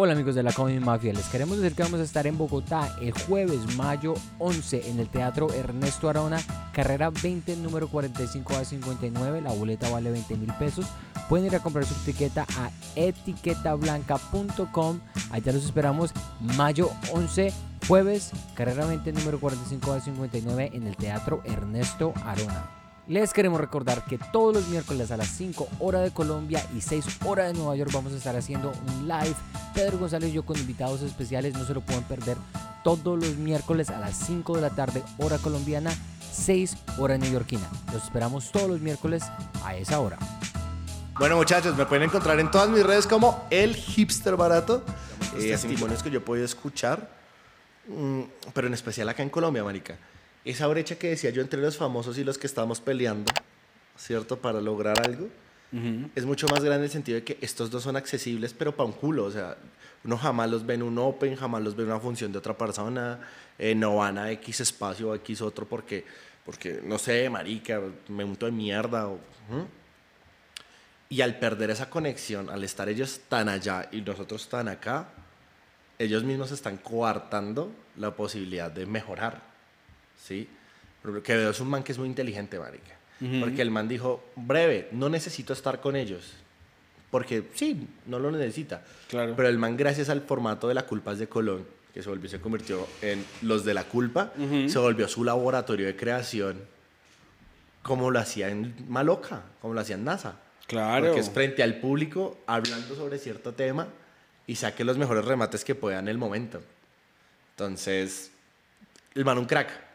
Hola amigos de la Comedy Mafia, les queremos decir que vamos a estar en Bogotá el jueves mayo 11 en el Teatro Ernesto Arona, carrera 20, número 45 a 59, la boleta vale 20 mil pesos. Pueden ir a comprar su etiqueta a etiquetablanca.com, allá los esperamos mayo 11, jueves, carrera 20, número 45 a 59 en el Teatro Ernesto Arona. Les queremos recordar que todos los miércoles a las 5 hora de Colombia y 6 hora de Nueva York vamos a estar haciendo un live. Pedro González y yo con invitados especiales, no se lo pueden perder todos los miércoles a las 5 de la tarde hora colombiana, 6 hora neoyorquina. Los esperamos todos los miércoles a esa hora. Bueno muchachos, me pueden encontrar en todas mis redes como el hipster barato. Eh, testimonios que yo he podido escuchar, mm, pero en especial acá en Colombia, marica esa brecha que decía yo entre los famosos y los que estamos peleando, ¿cierto? Para lograr algo, es mucho más grande en el sentido de que estos dos son accesibles, pero para un culo. O sea, uno jamás los ve en un open, jamás los ve en una función de otra persona, eh, no van a X espacio o X otro porque, porque no sé, marica, me unto de mierda. Y al perder esa conexión, al estar ellos tan allá y nosotros tan acá, ellos mismos están coartando la posibilidad de mejorar. ¿Sí? Que veo es un man que es muy inteligente, marica. Porque el man dijo, breve, no necesito estar con ellos. Porque sí, no lo necesita. Claro. Pero el man, gracias al formato de la culpa de Colón, que se volvió, se convirtió en los de la culpa, se volvió su laboratorio de creación, como lo hacía en Maloca, como lo hacía en NASA. Claro. Porque es frente al público, hablando sobre cierto tema y saque los mejores remates que pueda en el momento. Entonces, el man un crack.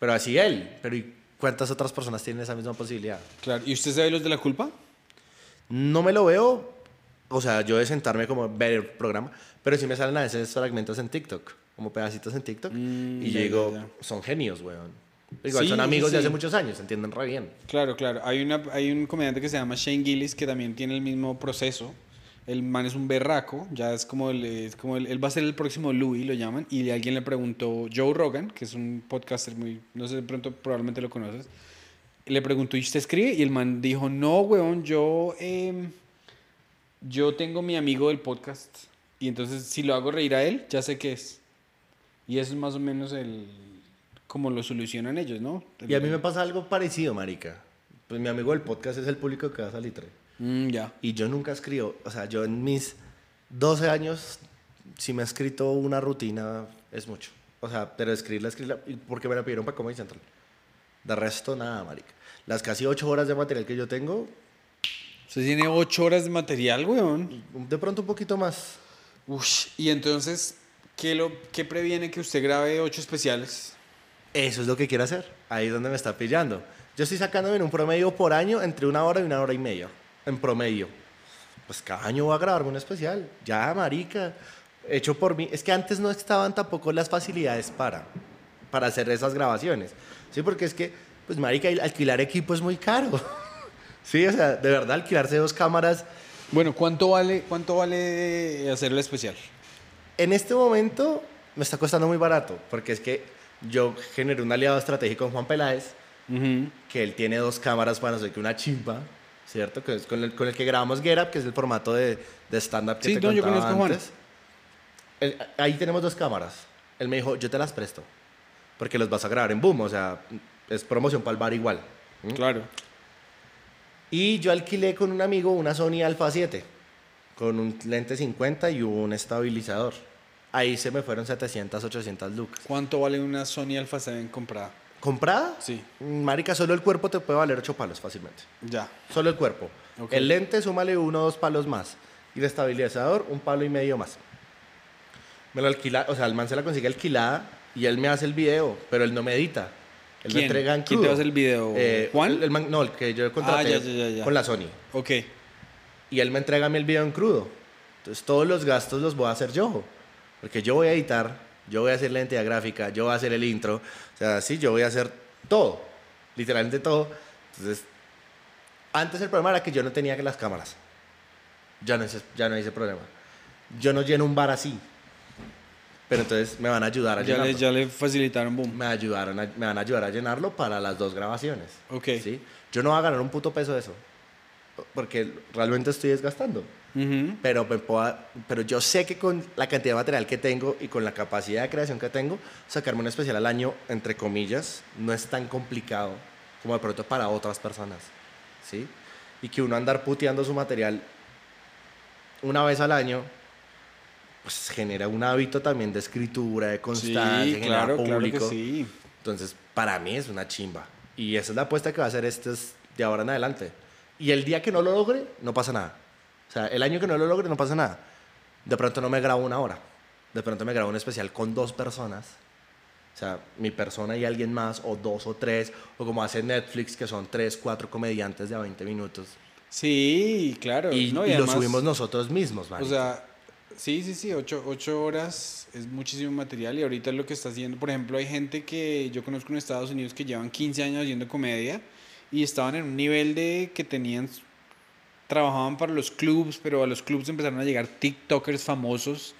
Pero así él. Pero ¿y cuántas otras personas tienen esa misma posibilidad? Claro. ¿Y usted sabe los de la culpa? No me lo veo, o sea, yo de sentarme como ver el programa, pero sí me salen a veces fragmentos en TikTok, como pedacitos en TikTok. Mm, y ya, ya. son genios, weón. Igual Sí, son amigos sí, de hace muchos años, se entienden re bien. Claro, claro. Hay, una, hay un comediante que se llama Shane Gillis que también tiene el mismo proceso. El man es un berraco, ya es como, el, es como él va a ser el próximo Louis, lo llaman, y alguien le preguntó, Joe Rogan, que es un podcaster muy, no sé, de pronto probablemente lo conoces, le preguntó, ¿y usted escribe? Y el man dijo, no, weón, yo, em, yo tengo mi amigo del podcast, y entonces si lo hago reír a él, ya sé qué es. Y eso es más o menos el, como lo solucionan ellos, ¿no? Y a mí me pasa algo parecido, marica. Pues mi amigo del podcast es el público que va a salir. Mm, ya. Y yo nunca escribo, o sea, yo en mis 12 años, si me he escrito una rutina, es mucho. O sea, pero escribirla, escribirla, porque me la pidieron para Comedy Central. De resto, nada, marica. Las casi 8 horas de material que yo tengo, Usted tiene ocho horas de material, weón. de pronto un poquito más. Ush, y entonces, ¿qué, lo, ¿qué previene que usted grabe ocho especiales? Eso es lo que quiero hacer. Ahí es donde me está pillando. Yo estoy sacándome en un promedio por año entre una hora y una hora y media. En promedio. Pues cada año voy a grabarme un especial. Ya, marica. Hecho por mí. Es que antes no estaban tampoco las facilidades para, para hacer esas grabaciones. Sí, porque es que, pues, marica, alquilar equipo es muy caro. sí, o sea, de verdad, alquilarse dos cámaras. Bueno, ¿cuánto vale, cuánto vale hacer el especial? En este momento me está costando muy barato. Porque es que yo generé un aliado estratégico con Juan Peláez. que él tiene dos cámaras para no sé qué, una chimpa, ¿cierto? Que es con el, con el que grabamos Get Up, que es el formato de, de stand-up que Sí, te no, yo conozco Juan. antes. Él- ahí tenemos dos cámaras. Él me dijo, yo te las presto, porque los vas a grabar en Boom, o sea, es promoción para el bar igual. ¿Mm? Claro. Y yo alquilé con un amigo una Sony Alpha 7, con un lente 50 y un estabilizador. Ahí se me fueron 700, 800 lucas. ¿Cuánto vale una Sony Alpha 7 comprada? ¿Comprada? Sí. Marica, solo el cuerpo te puede valer 8 palos fácilmente. Ya. Solo el cuerpo. El lente, súmale uno o dos palos más. Y el estabilizador, un palo y medio más. Me lo alquila, o sea, el man se la consigue alquilada y él me hace el video, pero él no me edita. Él me ¿Quién? entrega en ¿Quién te hace el video? Eh, ¿Juan? el- el man- no, el que yo contraté Ah, ya, ya, ya, ya. con la Sony. Ok. Y él me entrega a mí el video en crudo. Entonces todos los gastos los voy a hacer yo. Porque yo voy a editar, yo voy a hacer la entidad gráfica, yo voy a hacer el intro. O sea, sí, yo voy a hacer todo. Literalmente todo. Entonces, antes el problema era que yo no tenía que las cámaras. Ya no, hice, ya no hice problema. Yo no lleno un bar así. Pero entonces me van a ayudar a Ya llenarlo. le, ya le facilitaron boom. Me, ayudaron a- me van a ayudar a llenarlo para las dos grabaciones. Ok. ¿sí? Yo no voy a ganar un puto peso de eso. Porque realmente estoy desgastando. Ujú. pero, me puedo- pero yo sé que con la cantidad de material que tengo y con la capacidad de creación que tengo, sacarme un especial al año, entre comillas, no es tan complicado como de pronto para otras personas. ¿sí? Y que uno andar puteando su material una vez al año, pues genera un hábito también de escritura, de constancia, Sí, genera claro, claro que público. sí. Entonces, para mí es una chimba. Y esa es la apuesta que va a hacer este es de ahora en adelante. Y el día que no lo logre, no pasa nada. O sea, el año que no lo logre, no pasa nada. De pronto no me grabo una hora. De pronto me grabo un especial con dos personas. O sea, mi persona y alguien más, o dos o tres, o como hace Netflix, que son tres, cuatro comediantes de a 20 minutos. Sí, claro. Y, no, y lo además, subimos nosotros mismos, O marica. sea, sí, sí, sí, ocho, ocho horas es muchísimo material y ahorita lo que está haciendo, por ejemplo, hay gente que yo conozco en Estados Unidos que llevan 15 años haciendo comedia y estaban en un nivel de que tenían, trabajaban para los clubs, pero a los clubs empezaron a llegar TikTokers famosos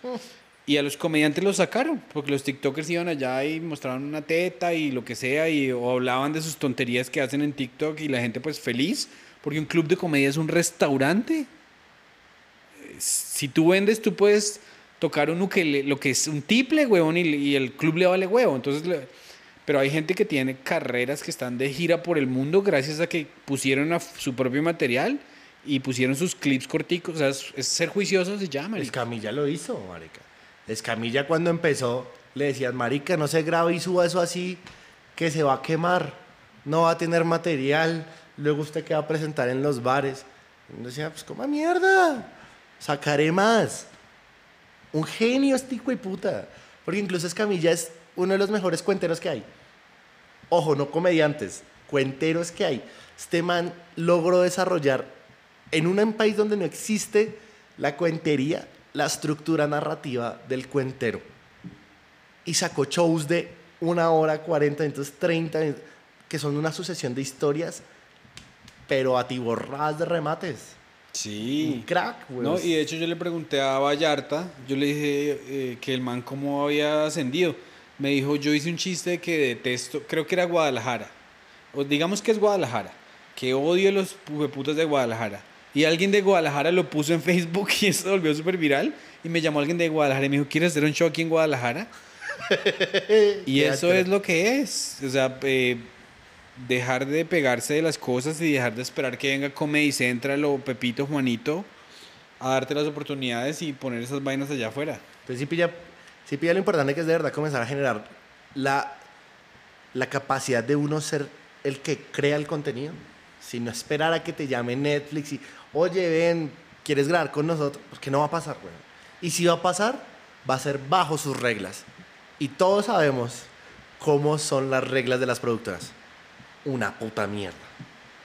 y a los comediantes los sacaron, porque los TikTokers iban allá y mostraban una teta y lo que sea y o hablaban de sus tonterías que hacen en TikTok y la gente pues feliz, porque un club de comedia es un restaurante si tú vendes, tú puedes tocar un ukelele, lo que es un tiple, huevón, y, y el club le vale huevo. Entonces, le- pero hay gente que tiene carreras que están de gira por el mundo gracias a que pusieron a su propio material y pusieron sus clips corticos. O sea, es, es ser juicioso se llama. Escamilla lo hizo, marica. Escamilla cuando empezó le decían, marica, no se grabe y suba eso así, que se va a quemar, no va a tener material, luego usted que va a presentar en los bares. Y uno decía, pues coma mierda, sacaré más. Un genio este hijo de puta. Porque incluso Escamilla es uno de los mejores cuenteros que hay. Ojo, no comediantes, cuenteros que hay. Este man logró desarrollar en un país donde no existe la cuentería, la estructura narrativa del cuentero. Y sacó shows de una hora, 40 minutos, 30 minutos, que son una sucesión de historias, pero atiborradas de remates. Un Sí. crack, güey. No, y de hecho yo le pregunté a Vallarta, yo le dije eh, que el man cómo había ascendido. Me dijo, yo hice un chiste que detesto, creo que era Guadalajara. O digamos que es Guadalajara, que odio los putas de Guadalajara. Y alguien de Guadalajara lo puso en Facebook y eso volvió súper viral. Y me llamó alguien de Guadalajara y me dijo, ¿quieres hacer un show aquí en Guadalajara? Y eso es lo que es. O sea, eh, dejar de pegarse de las cosas y dejar de esperar que venga Comedy Central o Pepito Juanito a darte las oportunidades y poner esas vainas allá afuera. Entonces sí pilla, sí pilla lo importante que es de verdad comenzar a generar la, la capacidad de uno ser el que crea el contenido. Si no esperar a que te llame Netflix y, oye, ven, ¿quieres grabar con nosotros? Porque no va a pasar, güey. Y si va a pasar, va a ser bajo sus reglas. Y todos sabemos cómo son las reglas de las productoras. Una puta mierda.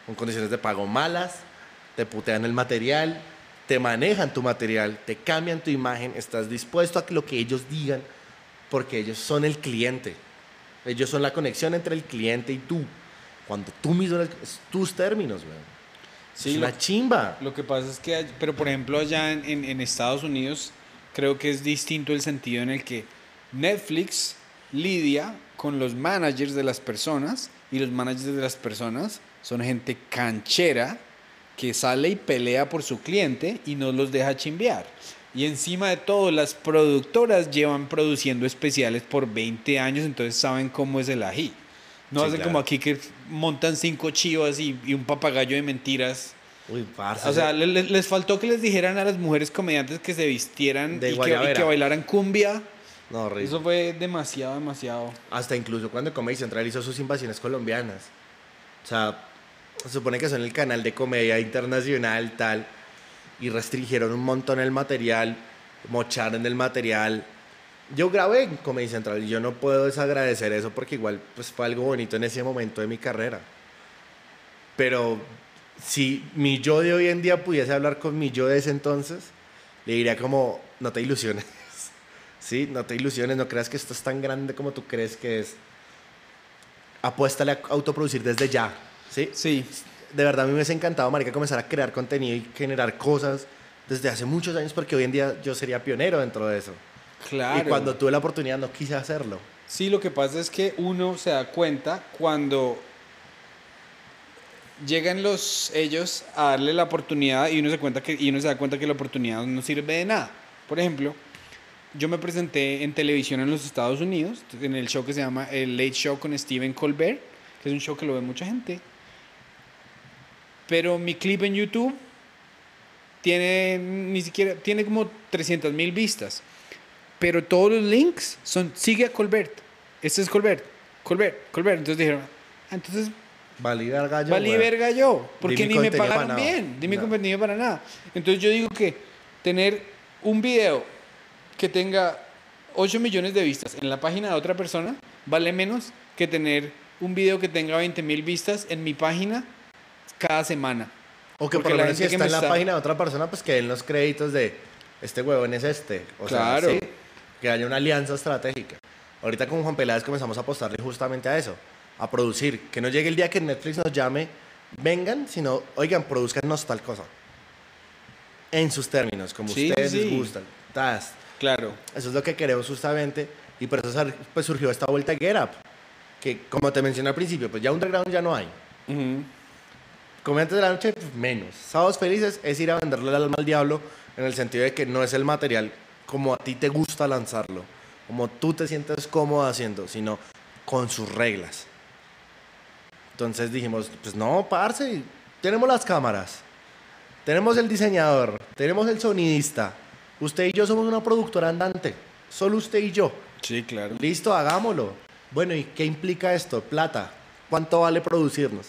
Con condiciones de pago malas, te putean el material, te manejan tu material, te cambian tu imagen, estás dispuesto a lo que ellos digan, porque ellos son el cliente. Ellos son la conexión entre el cliente y tú. Cuando tú mismo tus términos, güey. Sí, es lo- una chimba. Lo que pasa es que, pero por ejemplo allá en, en- en Estados Unidos creo que es distinto el sentido en el que Netflix lidia con los managers de las personas y los managers de las personas son gente canchera que sale y pelea por su cliente y no los deja chimbear. Y encima de todo, las productoras llevan produciendo especiales por 20 años, entonces saben cómo es el ají. No Sí, hacen claro. como aquí que montan cinco chivas y, y un papagayo de mentiras. Uy, parce, O sea, le- le- les, faltó que les dijeran a las mujeres comediantes que se vistieran De y que, y guayabera. que bailaran cumbia. no, horrible. Eso fue demasiado, demasiado. Hasta incluso cuando Comedy Central hizo sus invasiones colombianas. O sea, se supone que son el canal de comedia internacional, tal. Y restringieron un montón el material, mocharon el material. Yo grabé en Comedy Central y yo no puedo desagradecer eso porque igual pues, fue algo bonito en ese momento de mi carrera. Pero si mi yo de hoy en día pudiese hablar con mi yo de ese entonces, le diría como, no te ilusiones. Sí, no te ilusiones, no creas que esto es tan grande como tú crees que es. Apuéstale a autoproducir desde ya. ¿sí? Sí. De verdad, a mí me hubiese encantado, marica, comenzar a crear contenido y generar cosas desde hace muchos años porque hoy en día yo sería pionero dentro de eso. Claro. Y cuando tuve la oportunidad no quise hacerlo. Sí, lo que pasa es que uno se da cuenta cuando llegan los ellos a darle la oportunidad y uno se cuenta que y uno se da cuenta que la oportunidad no sirve de nada. Por ejemplo, yo me presenté en televisión en los Estados Unidos en el show que se llama el Late Show con Stephen Colbert, que es un show que lo ve mucha gente. Pero mi clip en YouTube tiene ni siquiera tiene como 300 mil vistas. Pero todos los links son sigue a Colbert. Este es Colbert. Colbert, Colbert. Entonces dijeron, "Ah, entonces Valí verga yo. Valí verga yo, porque ni me pagaron bien, mi No. contenido para nada. Entonces yo digo que tener un video que tenga 8 millones de vistas en la página de otra persona vale menos que tener un video que tenga 20 mil vistas en mi página cada semana. O que por lo menos si está me en la está- página de otra persona, pues que den los créditos de este huevón es este. O Claro. sea, sí, que haya una alianza estratégica. Ahorita con Juan Peláez comenzamos a apostarle justamente a eso, a producir. Que no llegue el día que Netflix nos llame, vengan, sino, oigan, produzcanos tal cosa. En sus términos, como Sí, ustedes sí. les gustan. Tas. Claro. Eso es lo que queremos justamente y por eso pues, surgió esta vuelta a Get Up, que como te mencioné al principio, pues ya underground ya no hay. Ujú. Comediantes de la noche, pues, menos. Sábados felices es ir a venderle el alma al diablo en el sentido de que no es el material como a ti te gusta lanzarlo, como tú te sientes cómodo haciendo, sino con sus reglas. Entonces dijimos, pues no, parce, tenemos las cámaras, tenemos el diseñador, tenemos el sonidista, usted y yo somos una productora andante, solo usted y yo. Sí, claro. Listo, hagámoslo. Bueno, ¿y qué implica esto? Plata. ¿Cuánto vale producirnos?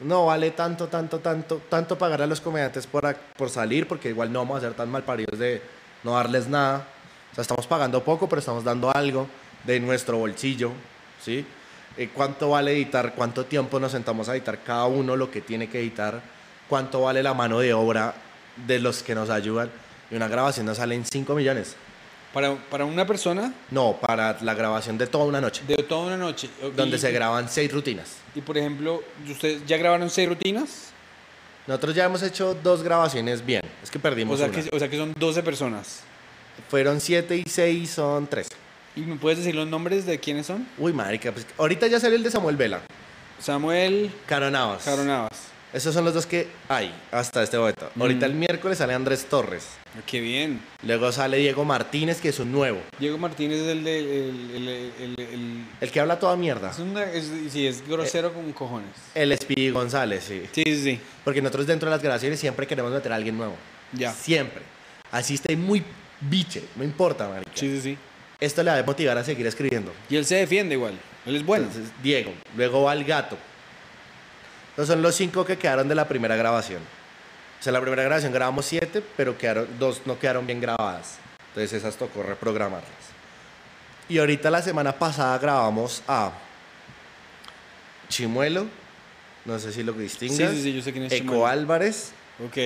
No vale tanto, tanto, tanto, tanto pagar a los comediantes por, por salir, porque igual no vamos a ser tan malparidos de no darles nada. O sea, estamos pagando poco, pero estamos dando algo de nuestro bolsillo, ¿sí? Eh, ¿Cuánto vale editar? ¿Cuánto tiempo nos sentamos a editar cada uno lo que tiene que editar? ¿Cuánto vale la mano de obra de los que nos ayudan? Y una grabación nos sale en 5 millones. Para, para una persona No, para la grabación de toda una noche, de toda una noche. donde se graban seis rutinas. Y por ejemplo, ¿ustedes ya grabaron seis rutinas? Nosotros ya hemos hecho dos grabaciones bien. Es que O perdimos sea, una. que, o sea que son 12 personas. Fueron siete y seis son tres. ¿Y me puedes decir los nombres de quiénes son? Uy, marica, pues ahorita ya salió el de Samuel Vela. Samuel Caro Navas. Caro Navas. Esos son los dos que hay hasta este momento. Mm. Ahorita el miércoles sale Andrés Torres. Ah, Qué bien. Luego sale Diego Martínez, que es un nuevo. Diego Martínez es el de... El, el- el- el- que habla toda mierda. es una- es- sí, es grosero con cojones. El Speedy González, sí. Sí, sí, sí. Porque nosotros dentro de las grabaciones siempre queremos meter a alguien nuevo. Ya. Siempre. Así esté muy biche. No importa, marica. Sí, sí, sí. Esto le va a motivar a seguir escribiendo. Y él se defiende igual. Él es bueno. Entonces, Diego. Luego va el gato. Estos son los cinco que quedaron de la primera grabación. O sea, la primera grabación grabamos siete, pero quedaron, dos no quedaron bien grabadas. Entonces esas tocó reprogramarlas. Y ahorita la semana pasada grabamos a Chimuelo, no sé si lo sí, distingas. sí, sí, yo sé quién es Eco Chimuelo. Álvarez, Ok.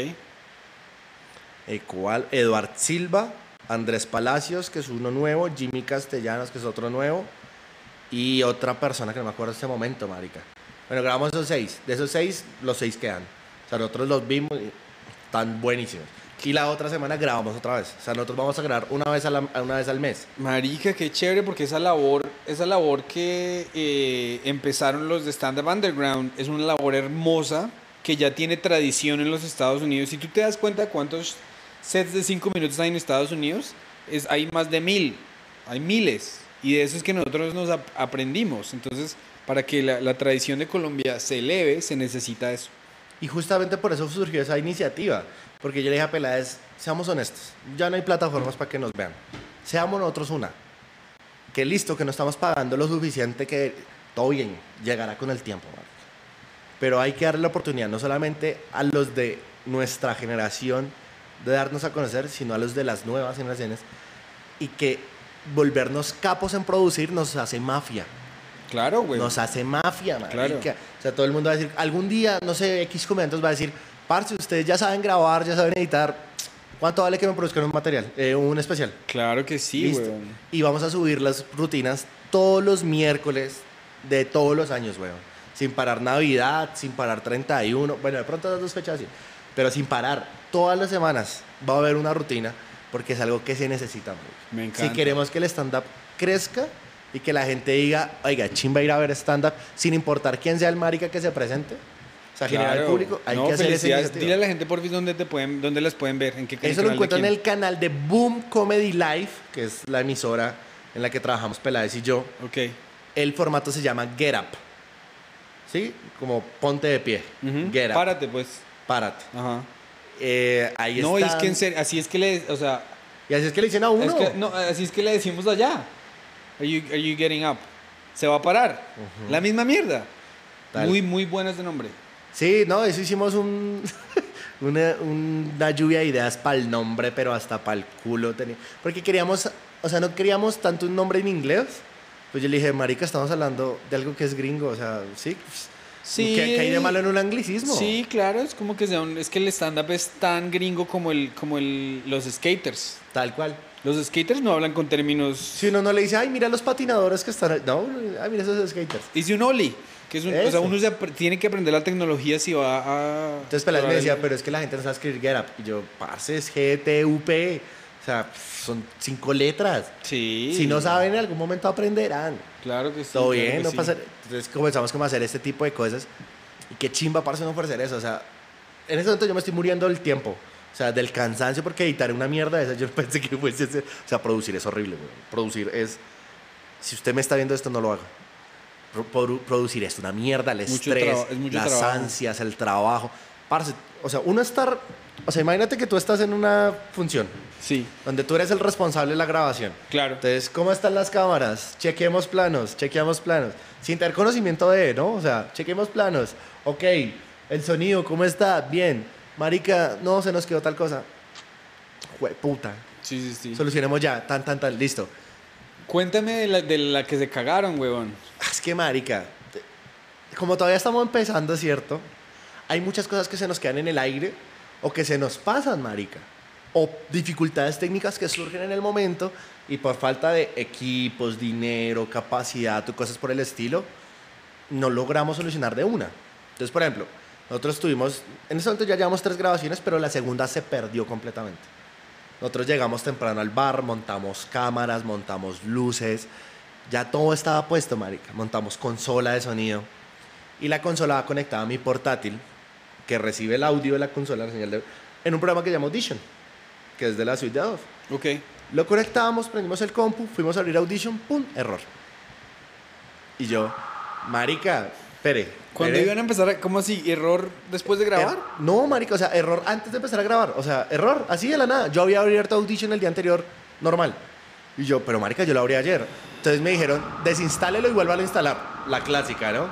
Eco Al- Eduard Silva, Andrés Palacios, que es uno nuevo, Jimmy Castellanos, que es otro nuevo, y otra persona que no me acuerdo en este momento, marica. Bueno, grabamos esos seis. De esos seis, los seis quedan. Nosotros los vimos y están buenísimos. Y la otra semana grabamos otra vez. O sea, nosotros vamos a grabar una vez, a una vez al mes. Marica, qué chévere porque esa labor, esa labor que eh, empezaron los de Stand Up Underground es una labor hermosa que ya tiene tradición en los Estados Unidos. Si tú te das cuenta cuántos sets de cinco minutos hay en Estados Unidos, es, hay más de mil, hay miles. Y de eso es que nosotros nos ap- aprendimos. Entonces, para que la tradición de Colombia se eleve, se necesita eso. Y justamente por eso surgió esa iniciativa. Porque yo le dije a Peláez, seamos honestos, ya no hay plataformas para que nos vean. Seamos nosotros una. Que listo, que no estamos pagando lo suficiente, que todo bien, llegará con el tiempo. Pero hay que darle la oportunidad no solamente a los de nuestra generación de darnos a conocer, sino a los de las nuevas generaciones. Y que volvernos capos en producir nos hace mafia. Claro, güey. Nos hace mafia, marica. Claro. O sea, todo el mundo va a decir, algún día, no sé, X comediantes va a decir, parce, ustedes ya saben grabar, ya saben editar, ¿cuánto vale que me produzcan un material, eh, un especial? Claro que sí, weón. Y vamos a subir las rutinas todos los miércoles de todos los años, weón. Sin parar Navidad, sin parar 31, bueno, de pronto las dos fechas sí, pero sin parar. Todas las semanas va a haber una rutina porque es algo que se necesita. marica. Me Si encanta. queremos que el stand-up crezca y que la gente diga, oiga, chimba ir a ver stand-up, sin importar quién sea el marica que se presente, O sea, generar al público, hay No, que hacer iniciativa. Dile a la gente por fin dónde te pueden, dónde las pueden ver, en qué Eso lo encuentran en el canal de Boom Comedy Live, que es la emisora en la que trabajamos Peláez y yo. Ok. El formato se llama Get Up. ¿Sí? Como ponte de pie. Ujú. Get Up. Párate, pues. Párate. Ajá. Eh, ahí No, y es que en serio, así es que le, o sea, Y así es que le dicen a uno. es que, no, así es que le decimos allá. Are you, are you getting up? Se va a parar. La misma mierda. Tal. Muy, muy buenas de nombre. Sí, no, eso hicimos un, una, una lluvia de ideas para el nombre, pero hasta para el culo tenía. Porque queríamos, o sea, no queríamos tanto un nombre en inglés. Pues yo le dije, marica, estamos hablando de algo que es gringo, o sea, sí. Sí. ¿Qué, qué hay de malo en un anglicismo? Sí, claro, es como que sea un- es que el stand-up es tan gringo como el, como el, los skaters. Tal cual. Los skaters no hablan con términos. Si uno no le dice, ay, mira los patinadores que están ahí". No, ay, mira esos skaters. Hice un ollie, que es un, o sea, uno se tiene que aprender la tecnología si va a. Entonces Peláez me decía, el- pero es que la gente no sabe escribir get up. Y yo, parce, es GTUP. O sea, son cinco letras. Sí. Si no saben, en algún momento aprenderán. Claro que sí. Todo bien, no sí. pasa. Entonces comenzamos como a hacer este tipo de cosas. Y qué chimba, parce, no ofrecer eso. O sea, en ese momento yo me estoy muriendo del tiempo. O sea, del cansancio, porque editar una mierda de esa, yo pensé que fuese. ser- O sea, producir es horrible, güey. Producir es. Si usted me está viendo esto, no lo haga. Pro- produ- producir es una mierda, el Mucho estrés, es las trabajo. ansias, el trabajo. Parce, o sea, uno estar. O sea, imagínate que tú estás en una función Sí, donde tú eres el responsable de la grabación. claro. Entonces, ¿cómo están las cámaras? Chequemos planos, chequeamos planos. Sin tener conocimiento de, ¿no? O sea, chequemos planos. Ok, el sonido, ¿cómo está? Bien. Marica, no, se nos quedó tal cosa. Jue- puta. Sí, sí, sí. Solucionemos ya, tan, tan, tan, listo. Cuéntame de la, de la que se cagaron, huevón. Ah, Es que, marica, como todavía estamos empezando, ¿cierto? Hay muchas cosas que se nos quedan en el aire o que se nos pasan, marica. O dificultades técnicas que surgen en el momento y por falta de equipos, dinero, capacidad o cosas por el estilo, no logramos solucionar de una. Entonces, por ejemplo, nosotros tuvimos, en ese momento ya llevamos tres grabaciones, pero la segunda se perdió completamente. Nosotros llegamos temprano al bar, montamos cámaras, montamos luces, ya todo estaba puesto, marica. Montamos consola de sonido y la consola va conectada a mi portátil que recibe el audio de la consola, la señal de, en un programa que se llama Audition, que es de la suite de Adobe. Ok. Lo conectamos, prendimos el compu, fuimos a abrir Audition, ¡pum! Error. Y yo, marica, espere. Cuando iban a empezar, a- ¿cómo así? ¿Error después de grabar? Er- no, marica, o sea, error antes de empezar a grabar. O sea, error, así de la nada. Yo había abierto Audition el día anterior, normal. Y yo, pero marica, yo lo abrí ayer. Entonces me dijeron, desinstálelo y vuelva a instalar. La clásica, ¿no?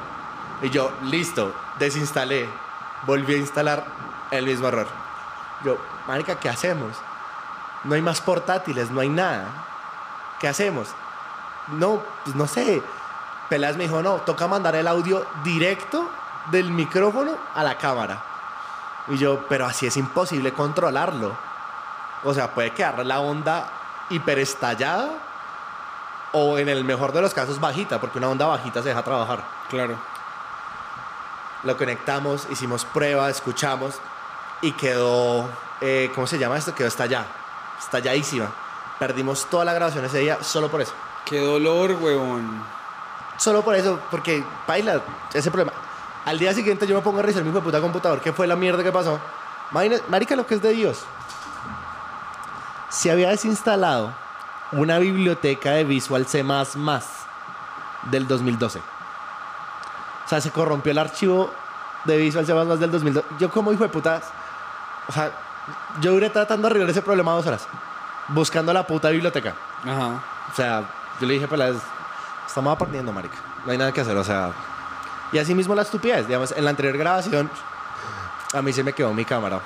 Y yo, listo, desinstalé. Volví a instalar el mismo error. Yo, marica, ¿qué hacemos? No hay más portátiles, no hay nada. ¿Qué hacemos? No, pues no sé. Peláez me dijo, no, toca mandar el audio directo del micrófono a la cámara. Y yo, pero así es imposible controlarlo. O sea, puede quedar la onda hiperestallada o en el mejor de los casos bajita, porque una onda bajita se deja trabajar. Claro. Lo conectamos, hicimos prueba, escuchamos y quedó, eh, ¿cómo se llama esto? Quedó estallada, estalladísima. Perdimos toda la grabación ese día solo por eso. Qué dolor, huevón. Solo por eso, porque baila ese problema. Al día siguiente yo me pongo a revisar mi puta computador. ¿Qué fue la mierda que pasó? Marica, lo que es de Dios. Se había desinstalado una biblioteca de Visual C++ del 2012. O sea, se corrompió el archivo de Visual C++ del 2012. Yo como hijo de puta... O sea, yo duré tratando de arreglar ese problema dos horas. Buscando la puta biblioteca. Ajá. O sea, yo le dije, pues, estamos aprendiendo, marica. No hay nada que hacer, o sea. Y así mismo la estupidez. Digamos, en la anterior grabación, a mí se me quedó mi cámara.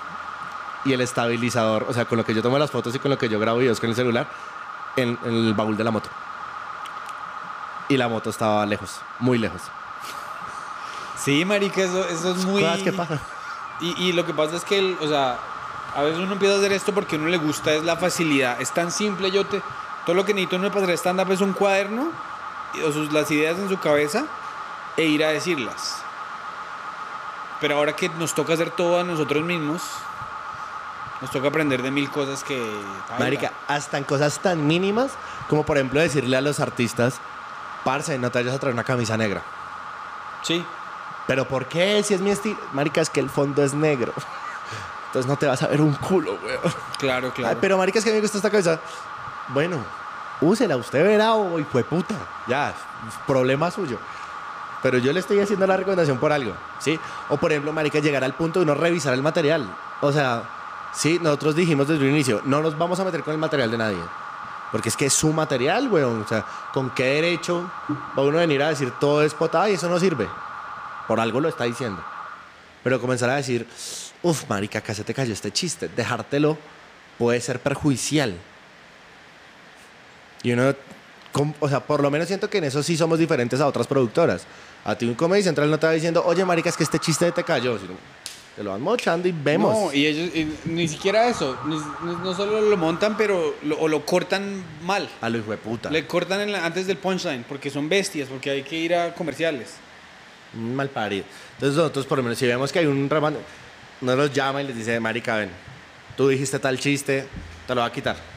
Y el estabilizador, o sea, con lo que yo tomo las fotos y con lo que yo grabo videos con el celular, en, en el baúl de la moto. Y la moto estaba lejos, muy lejos. Sí, marica, eso, eso es muy... Cosas que pasan. Y, y lo que pasa es que, el- o sea, a veces uno empieza a hacer esto porque a uno le gusta, es la facilidad. Es tan simple, yo te... Todo lo que necesito uno para hacer stand-up es un cuaderno, o sus, las ideas en su cabeza, e ir a decirlas. Pero ahora que nos toca hacer todo a nosotros mismos, nos toca aprender de mil cosas que... Marica, hasta en cosas tan mínimas como, por ejemplo, decirle a los artistas, parce, no te vayas a traer una camisa negra. Sí, ¿Pero por qué? Si es mi estilo. Marica, es que el fondo es negro. Entonces no te vas a ver un culo, weón. Claro, claro. Ay, pero marica, es que a mí me gusta esta cabeza. Bueno, úsela, usted verá o hijo de puta. Ya, problema suyo. Pero yo le estoy haciendo la recomendación por algo, ¿sí? O por ejemplo, marica, llegar al punto de no revisar el material. O sea, sí, nosotros dijimos desde el inicio, no nos vamos a meter con el material de nadie. Porque es que es su material, weón. O sea, ¿con qué derecho va uno a venir a decir todo es potada y eso no sirve? Por algo lo está diciendo. Pero comenzar a decir, uff, marica, acá se te cayó este chiste. Dejártelo puede ser perjudicial. Y uno, o sea, por lo menos siento que en eso sí somos diferentes a otras productoras. A ti un Comedy Central no te va diciendo, oye, marica, es que este chiste te cayó. Sino, te lo van mochando y vemos. No, y ellos y ni siquiera eso. ni- no, no solo lo montan, pero lo, o lo cortan mal. A lo hijo de puta. Le cortan en la- antes del punchline porque son bestias, porque hay que ir a comerciales. Mal parido. Entonces nosotros por lo menos si vemos que hay un remando, uno los llama y les dice, marica, ven, tú dijiste tal chiste, te lo va a quitar.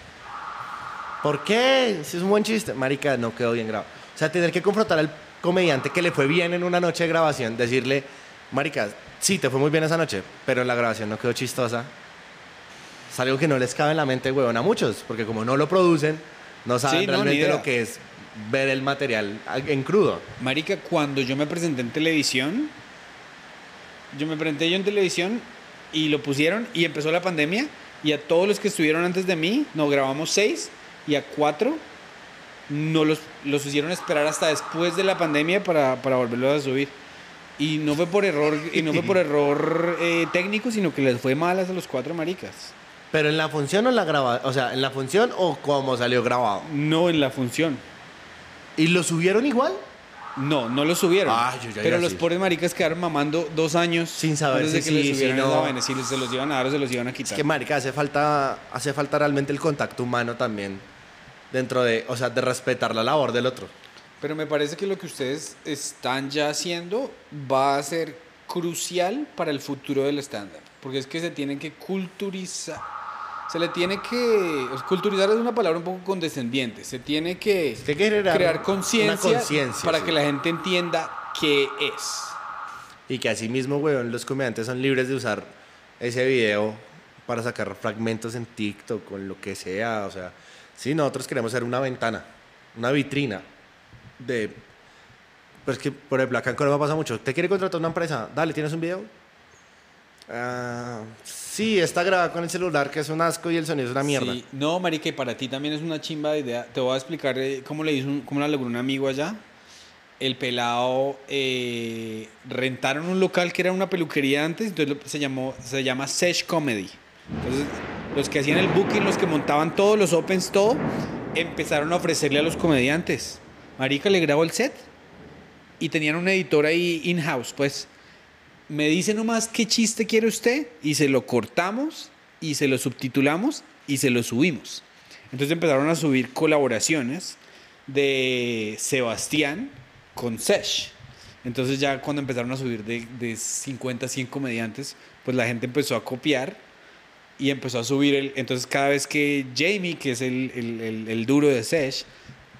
¿Por qué? Si es un buen chiste. Marica, no quedó bien grabado. O sea, tener que confrontar al comediante que le fue bien en una noche de grabación, decirle, marica, sí, te fue muy bien esa noche, pero la grabación no quedó chistosa. Es algo que no les cabe en la mente, huevón, a muchos, porque como no lo producen, no saben Sí, no, realmente lo que es ver el material en crudo. Marica, cuando yo me presenté en televisión, yo me presenté yo en televisión y lo pusieron y empezó la pandemia y a todos los que estuvieron antes de mí, nos grabamos seis y a cuatro no los, los hicieron esperar hasta después de la pandemia para, para volverlos a subir. Y no fue por error, y no fue por error eh, técnico, sino que les fue mal a los cuatro maricas. Pero en la función o en la graba, o sea, en la función o cómo salió grabado. No en la función. ¿Y lo subieron igual? No, no lo subieron. Ah, yo ya pero los decir. pobres maricas quedaron mamando dos años Sin saber si que sí, si no. vaina. Si se los iban a dar o se los iban a Es quitar. que marica, hace falta hace falta realmente el contacto humano también dentro de, o sea, de respetar la labor del otro. Pero me parece que lo que ustedes están ya haciendo va a ser crucial para el futuro del stand-up. Porque es que se tienen que culturizar. Se le tiene que. Culturizar es una palabra un poco condescendiente. Se tiene que, que generar crear conciencia para sí. que la gente entienda qué es. Y que así mismo, weón, los comediantes son libres de usar ese video para sacar fragmentos en TikTok o en lo que sea, o sea, sí, nosotros queremos ser una ventana, una vitrina de pues que por ejemplo acá en Colombia pasa mucho, ¿te quiere contratar una empresa? Dale, ¿tienes un video? Ah, sí, está grabado con el celular, que es un asco y el sonido es una mierda. No, marica, y para ti también es una chimba de idea. Te voy a explicar eh, cómo le hizo un- cómo la logró un amigo allá. El pelado eh, rentaron un local que era una peluquería antes, entonces se llamó se llama Sesh Comedy. Entonces, los que hacían el booking, los que montaban todos los opens, todo, empezaron a ofrecerle a los comediantes. Marica le grabó el set y tenían un editor ahí in-house, pues me dice nomás qué chiste quiere usted y se lo cortamos y se lo subtitulamos y se lo subimos. Entonces empezaron a subir colaboraciones de Sebastián con Sesh. Entonces ya cuando empezaron a subir de, de 50 a 100 comediantes, pues la gente empezó a copiar y empezó a subir el... Entonces cada vez que Jamie, que es el, el- el- el duro de Sesh,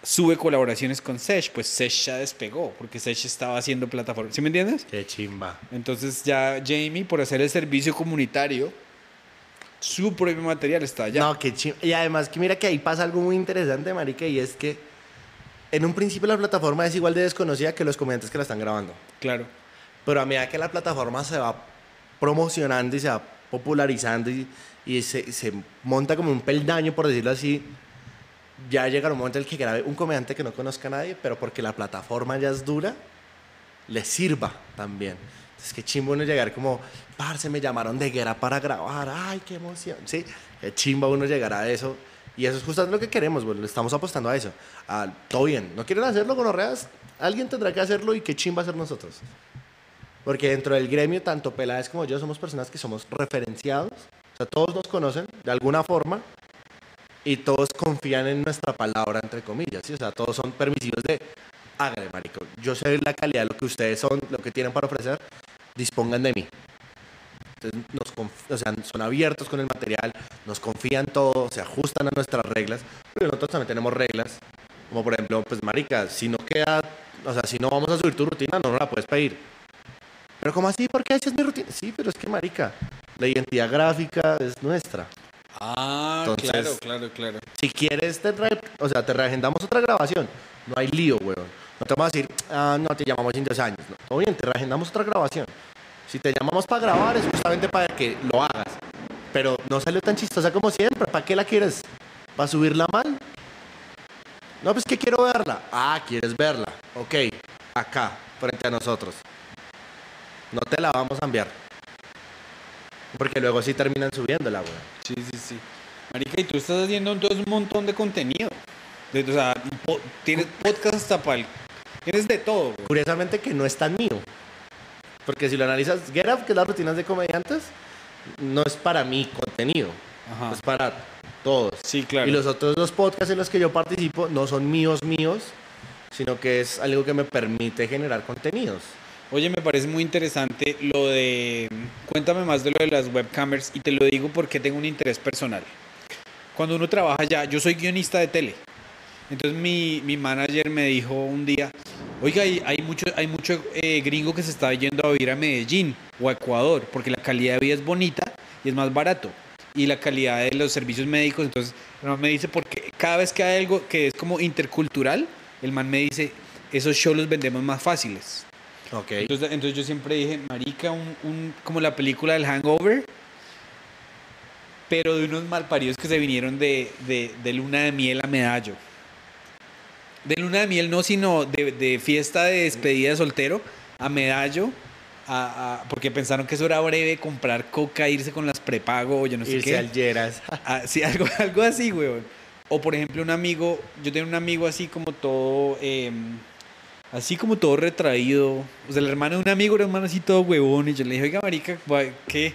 sube colaboraciones con Sesh, pues Sesh ya despegó, porque Sesh estaba haciendo plataforma. ¿Sí me entiendes? Qué chimba. Entonces ya Jamie, por hacer el servicio comunitario, su propio material está allá. No, qué chimba. Y además que mira que ahí pasa algo muy interesante, marica, y es que en un principio la plataforma es igual de desconocida que los comediantes que la están grabando. Claro. Pero a medida que la plataforma se va promocionando y se va popularizando y, y se, se monta como un peldaño, por decirlo así, ya llega un momento en el que grabe un comediante que no conozca a nadie, pero porque la plataforma ya es dura, le sirva también. Entonces, qué chimbo uno llegar como, parce, me llamaron de guerra para grabar, ay, qué emoción. Sí, qué chimba uno llegar a eso. Y eso es justamente lo que queremos, bueno, le estamos apostando a eso. A, todo bien, ¿no quieren hacerlo con orreas? Alguien tendrá que hacerlo y qué chimba hacer nosotros. Porque dentro del gremio, tanto Peláez como yo somos personas que somos referenciados. O sea, todos nos conocen de alguna forma y todos confían en nuestra palabra, entre comillas. O sea, todos son permisivos de, hágale, marico. Yo sé la calidad de lo que ustedes son, lo que tienen para ofrecer, dispongan de mí. Entonces, nos o sea, son abiertos con el material, nos confían todo, se ajustan a nuestras reglas, pero nosotros también tenemos reglas, como por ejemplo, pues marica, si no queda, o sea, si no vamos a subir tu rutina, no nos la puedes pedir. Pero ¿cómo así? ¿Por qué esa es mi rutina? Sí, pero es que, marica, la identidad gráfica es nuestra. Ah, Entonces- claro, claro, claro. Si quieres, te re- o sea, te reagendamos otra grabación. No hay lío, weón. No te vamos a decir, ah, no, te llamamos en dos años. No, todo bien, te reagendamos otra grabación. Si te llamamos para grabar es justamente para que lo hagas. Pero no salió tan chistosa como siempre. ¿Para qué la quieres? ¿Para subirla mal? No, pues que quiero verla. Ah, quieres verla. Ok, acá, frente a nosotros. No te la vamos a enviar. Porque luego sí terminan subiéndola, weón. Sí, sí, sí. Marica, y tú estás haciendo entonces un montón de contenido. De- o sea, po- tienes podcast hasta para el... Tienes de todo, güey. Curiosamente que no es tan mío. Porque si lo analizas, Get Up, que es las rutinas de comediantes, no es para mi contenido. Ajá. Es para todos. Sí, claro. Y los otros dos podcasts en los que yo participo no son míos míos, sino que es algo que me permite generar contenidos. Oye, me parece muy interesante lo de... Cuéntame más de lo de las webcamers y te lo digo porque tengo un interés personal. Cuando uno trabaja ya, yo soy guionista de tele. Entonces mi, mi manager me dijo un día, oiga, hay, mucho, hay mucho eh, gringo que se está yendo a vivir a Medellín o a Ecuador porque la calidad de vida es bonita y es más barato. Y la calidad de los servicios médicos, entonces me dice, porque cada vez que hay algo que es como intercultural, el man me dice, esos shows los vendemos más fáciles. Ok. Entonces, entonces yo siempre dije, marica, un, un- como la película del Hangover, pero de unos malparidos que se vinieron de, de- de luna de miel a medallo. De luna de miel no, sino de, de fiesta de despedida de soltero a medallo, a- a- porque pensaron que eso era breve, comprar coca, irse con las prepago, o yo no sé Irse qué. al Lleras. Ah, sí, algo, algo así, weón. O por ejemplo, un amigo, yo tengo un amigo así como todo, eh, así como todo retraído. O sea, el hermano de un amigo era un hermano así todo huevón. Y yo le dije, oiga, marica, ¿qué?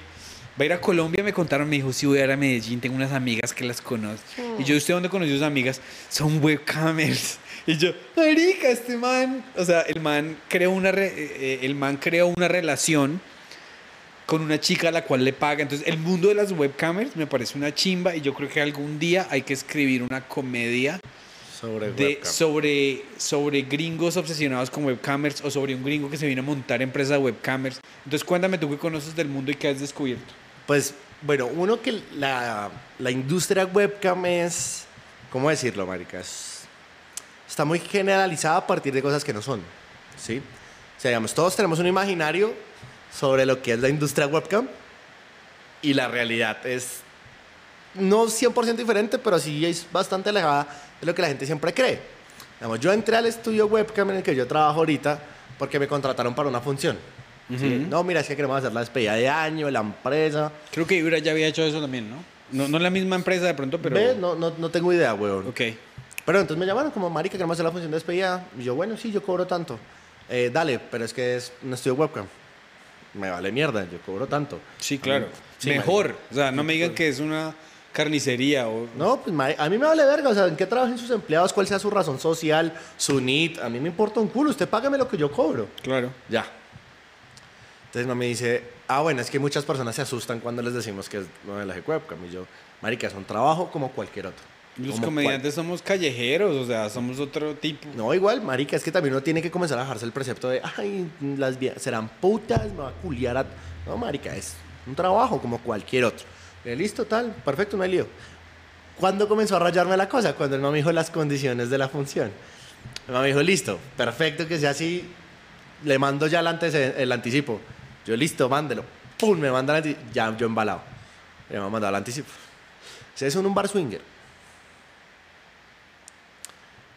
¿Va a ir a Colombia? Me contaron, me dijo, sí, voy a ir a Medellín, tengo unas amigas que las conozco. Y yo, ¿usted dónde conoció sus amigas? Son webcamers. Y yo, marica, este man, o sea, el man creó una, re- eh, eh, el man creó una relación con una chica a la cual le paga. Entonces, el mundo de las webcamers me parece una chimba y yo creo que algún día hay que escribir una comedia Sobre de, sobre, sobre gringos obsesionados con webcamers o sobre un gringo que se vino a montar empresa de webcamers. Entonces, cuéntame tú qué conoces del mundo y qué has descubierto. Pues, bueno, uno que la, la industria webcam es, ¿cómo decirlo, marica? Es- está muy generalizada a partir de cosas que no son, ¿sí? O sea, digamos, todos tenemos un imaginario sobre lo que es la industria webcam y la realidad es no 100% diferente, pero sí es bastante alejada de lo que la gente siempre cree. Digamos, yo entré al estudio webcam en el que yo trabajo ahorita porque me contrataron para una función. ¿sí? No, mira, es que queremos hacer la despedida de año, la empresa. Creo que Ibra ya había hecho eso también, ¿no? No, no la misma empresa de pronto, pero... Ve, No, no, no tengo idea, weón. Ok. Pero entonces me llamaron como, marica, queremos hacer la función de despedida. Y yo, bueno, sí, yo cobro tanto. "Eh, dale, pero es que es un estudio webcam. Me vale mierda, yo cobro tanto. Sí, claro. Sí, Mejor. marica. O sea, no me digan que es una carnicería o... No, pues a mí me vale verga, o sea, en qué trabajen sus empleados, cuál sea su razón social, su need. A mí me importa un culo, usted págame lo que yo cobro. Claro. Ya. Entonces no me dice, ah, bueno, es que muchas personas se asustan cuando les decimos que es modelaje webcam. Y yo, marica, es un trabajo como cualquier otro. Los comediantes somos callejeros, o sea, somos otro tipo. No, igual, marica, es que también uno tiene que comenzar a dejarse el precepto de, ay, las serán putas, me va a culiar a... No, marica, es un trabajo como cualquier otro. Eh, Listo, tal, perfecto, no hay lío. ¿Cuándo comenzó a rayarme la cosa? Cuando el mamá me dijo las condiciones de la función. El mamá me dijo, listo, perfecto que sea así, le mando ya el, antece- el anticipo. Yo, listo, mándelo. Pum, me manda el anticipo. Ya, yo embalado. Me va a mandar el anticipo. Se es un bar swinger.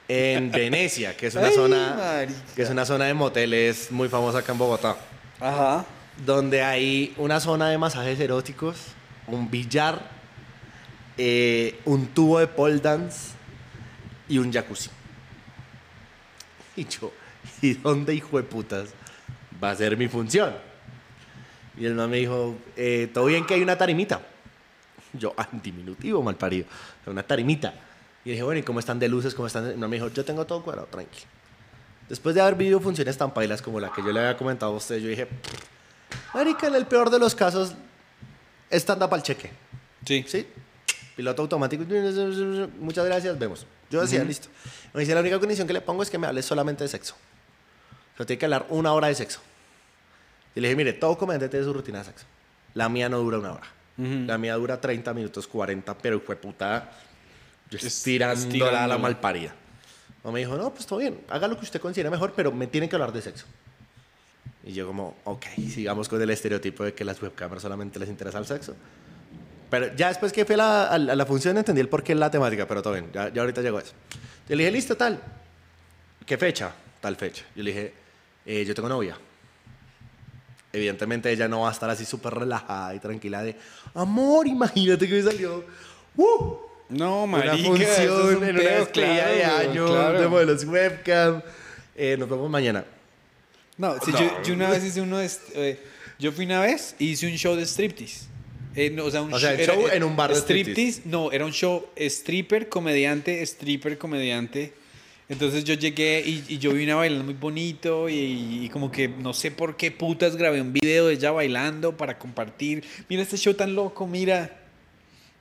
En Venecia, que es una Ay, zona marica. que es una zona de moteles muy famosa acá en Bogotá, Ajá. donde hay una zona de masajes eróticos, un billar, eh, un tubo de pole dance y un jacuzzi. Y yo, ¿y dónde hijo de putas va a ser mi función? Y el man me dijo, eh, todo bien que hay una tarimita. Yo, ah, diminutivo, mal parido. Una tarimita. Y dije, bueno, ¿y cómo están de luces? ¿Cómo están? de-?" No, me dijo, yo tengo todo cuadrado, tranquilo. Después de haber vivido funciones tan pailas como la que yo le había comentado a usted, yo dije, marica, en el peor de los casos, stand-up al cheque. Sí. ¿Sí? Piloto automático. Muchas gracias, vemos. Yo decía, listo. Me dice, la única condición que le pongo es que me hables solamente de sexo. O sea, tiene que hablar una hora de sexo. Y le dije, mire, todo comediante tiene su rutina de sexo. La mía no dura una hora. La mía dura 30 minutos, 40, pero fue puta estirándola a la malparida. No me dijo, no, pues todo bien, haga lo que usted considere mejor, pero me tienen que hablar de sexo. Y yo como, ok, sigamos con el estereotipo de que las webcamers solamente les interesa el sexo. Pero ya después que fui a la, a la- a la función entendí el porqué de la temática, pero todo bien, ya, ya ahorita llegó eso. Yo le dije, listo, tal. ¿Qué fecha? Tal fecha. Yo le dije, "Eh, yo tengo novia. Evidentemente ella no va a estar así súper relajada y tranquila de, amor, imagínate que me salió ¡uh! No, marica, una eso es función un en una pedo, despedida de claro, año claro. de modelos webcam. Eh, nos vemos mañana. No, sí, No. Yo, yo una vez hice uno de... eh, yo fui una vez y hice un show de striptease. Eh, no, o sea, un O sea, el era- show eh, en un bar de striptease. No, era un show stripper, comediante, stripper, comediante. Entonces yo llegué y, y yo vi una bailando muy bonito y, y como que no sé por qué putas grabé un video de ella bailando para compartir. Mira este show tan loco, mira.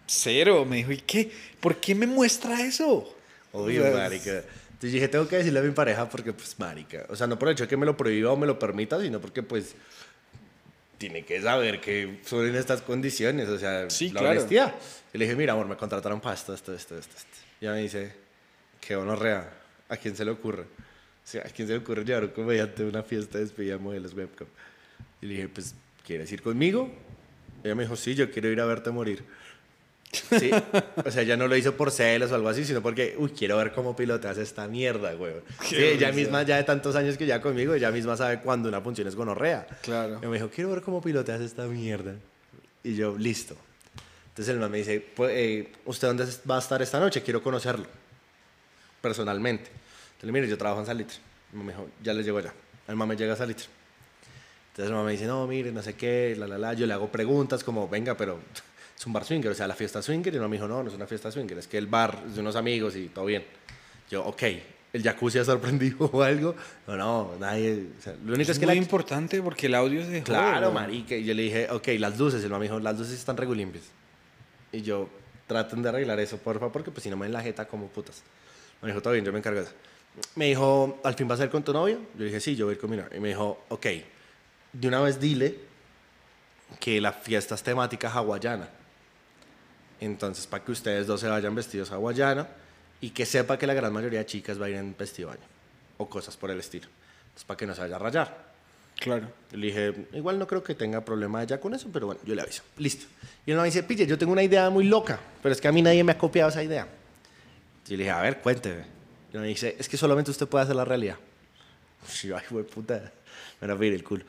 Cero. Me dijo, ¿y qué? ¿Por qué me muestra eso? Obvio, O sea, marica. Entonces dije, tengo que decirle a mi pareja porque, pues, marica. O sea, no por el hecho de que me lo prohíba o me lo permita, sino porque, pues, tiene que saber que son en estas condiciones. O sea, Sí, la claro. honestidad. Y le dije, mira, amor, me contrataron para esto, esto, esto, esto. esto. Y ella me dice, qué honorrea. ¿A quién se le ocurre? O sea, ¿a quién se le ocurre llevar un comediante a una fiesta de despedida de modelos webcam? Y le dije, pues, ¿quieres ir conmigo? Ella me dijo, sí, yo quiero ir a verte morir. Sí, o sea, ya no lo hizo por celos o algo así, sino porque, uy, quiero ver cómo piloteas esta mierda, güey. Sí, ella misma, ya de tantos años que ya conmigo, ella misma sabe cuándo una función es gonorrea. Claro. Y me dijo, quiero ver cómo piloteas esta mierda. Y yo, listo. Entonces el man me dice, pues, eh, ¿usted dónde va a estar esta noche? Quiero conocerlo, personalmente. Entonces, mire, yo trabajo en Salitre. Y me dijo, ya le llego allá. El man me llega a Salitre. Entonces el man me dice, no, mire, no sé qué, la, la, la. Yo le hago preguntas como, venga, pero es un bar swinger, o sea, la fiesta swinger. Y el man me dijo, no, no es una fiesta swinger, es que el bar es de unos amigos y todo bien. Yo, ok, ¿el jacuzzi ha sorprendido o algo? No, no, nadie. o sea, lo único Es, es, que muy la, importante porque el audio se. Claro, güey. marica. Y yo le dije, ok, las luces. El man me dijo, las luces están regu limpias. Y yo, traten de arreglar eso, porfa, porque pues si no me la jeta como putas. Me dijo, todo bien, yo me encargo de eso. Me dijo, ¿al fin vas a ir con tu novio? Yo dije, sí, yo voy a ir con mi novio. Y me dijo, ok, de una vez dile que la fiesta es temática hawaiana. Entonces, para que ustedes dos se vayan vestidos hawaiana y que sepa que la gran mayoría de chicas va a ir en vestido baño o cosas por el estilo. Entonces, para que no se vaya a rayar. Claro. Le dije, igual no creo que tenga problema ella con eso, pero bueno, yo le aviso. Listo. Y él me dice, pille, yo tengo una idea muy loca, pero es que a mí nadie me ha copiado esa idea. Yo le dije, a ver, cuénteme. Y me dice, es que solamente usted puede hacer la realidad. Y yo, ay, güey, puta, me a pedir el culo.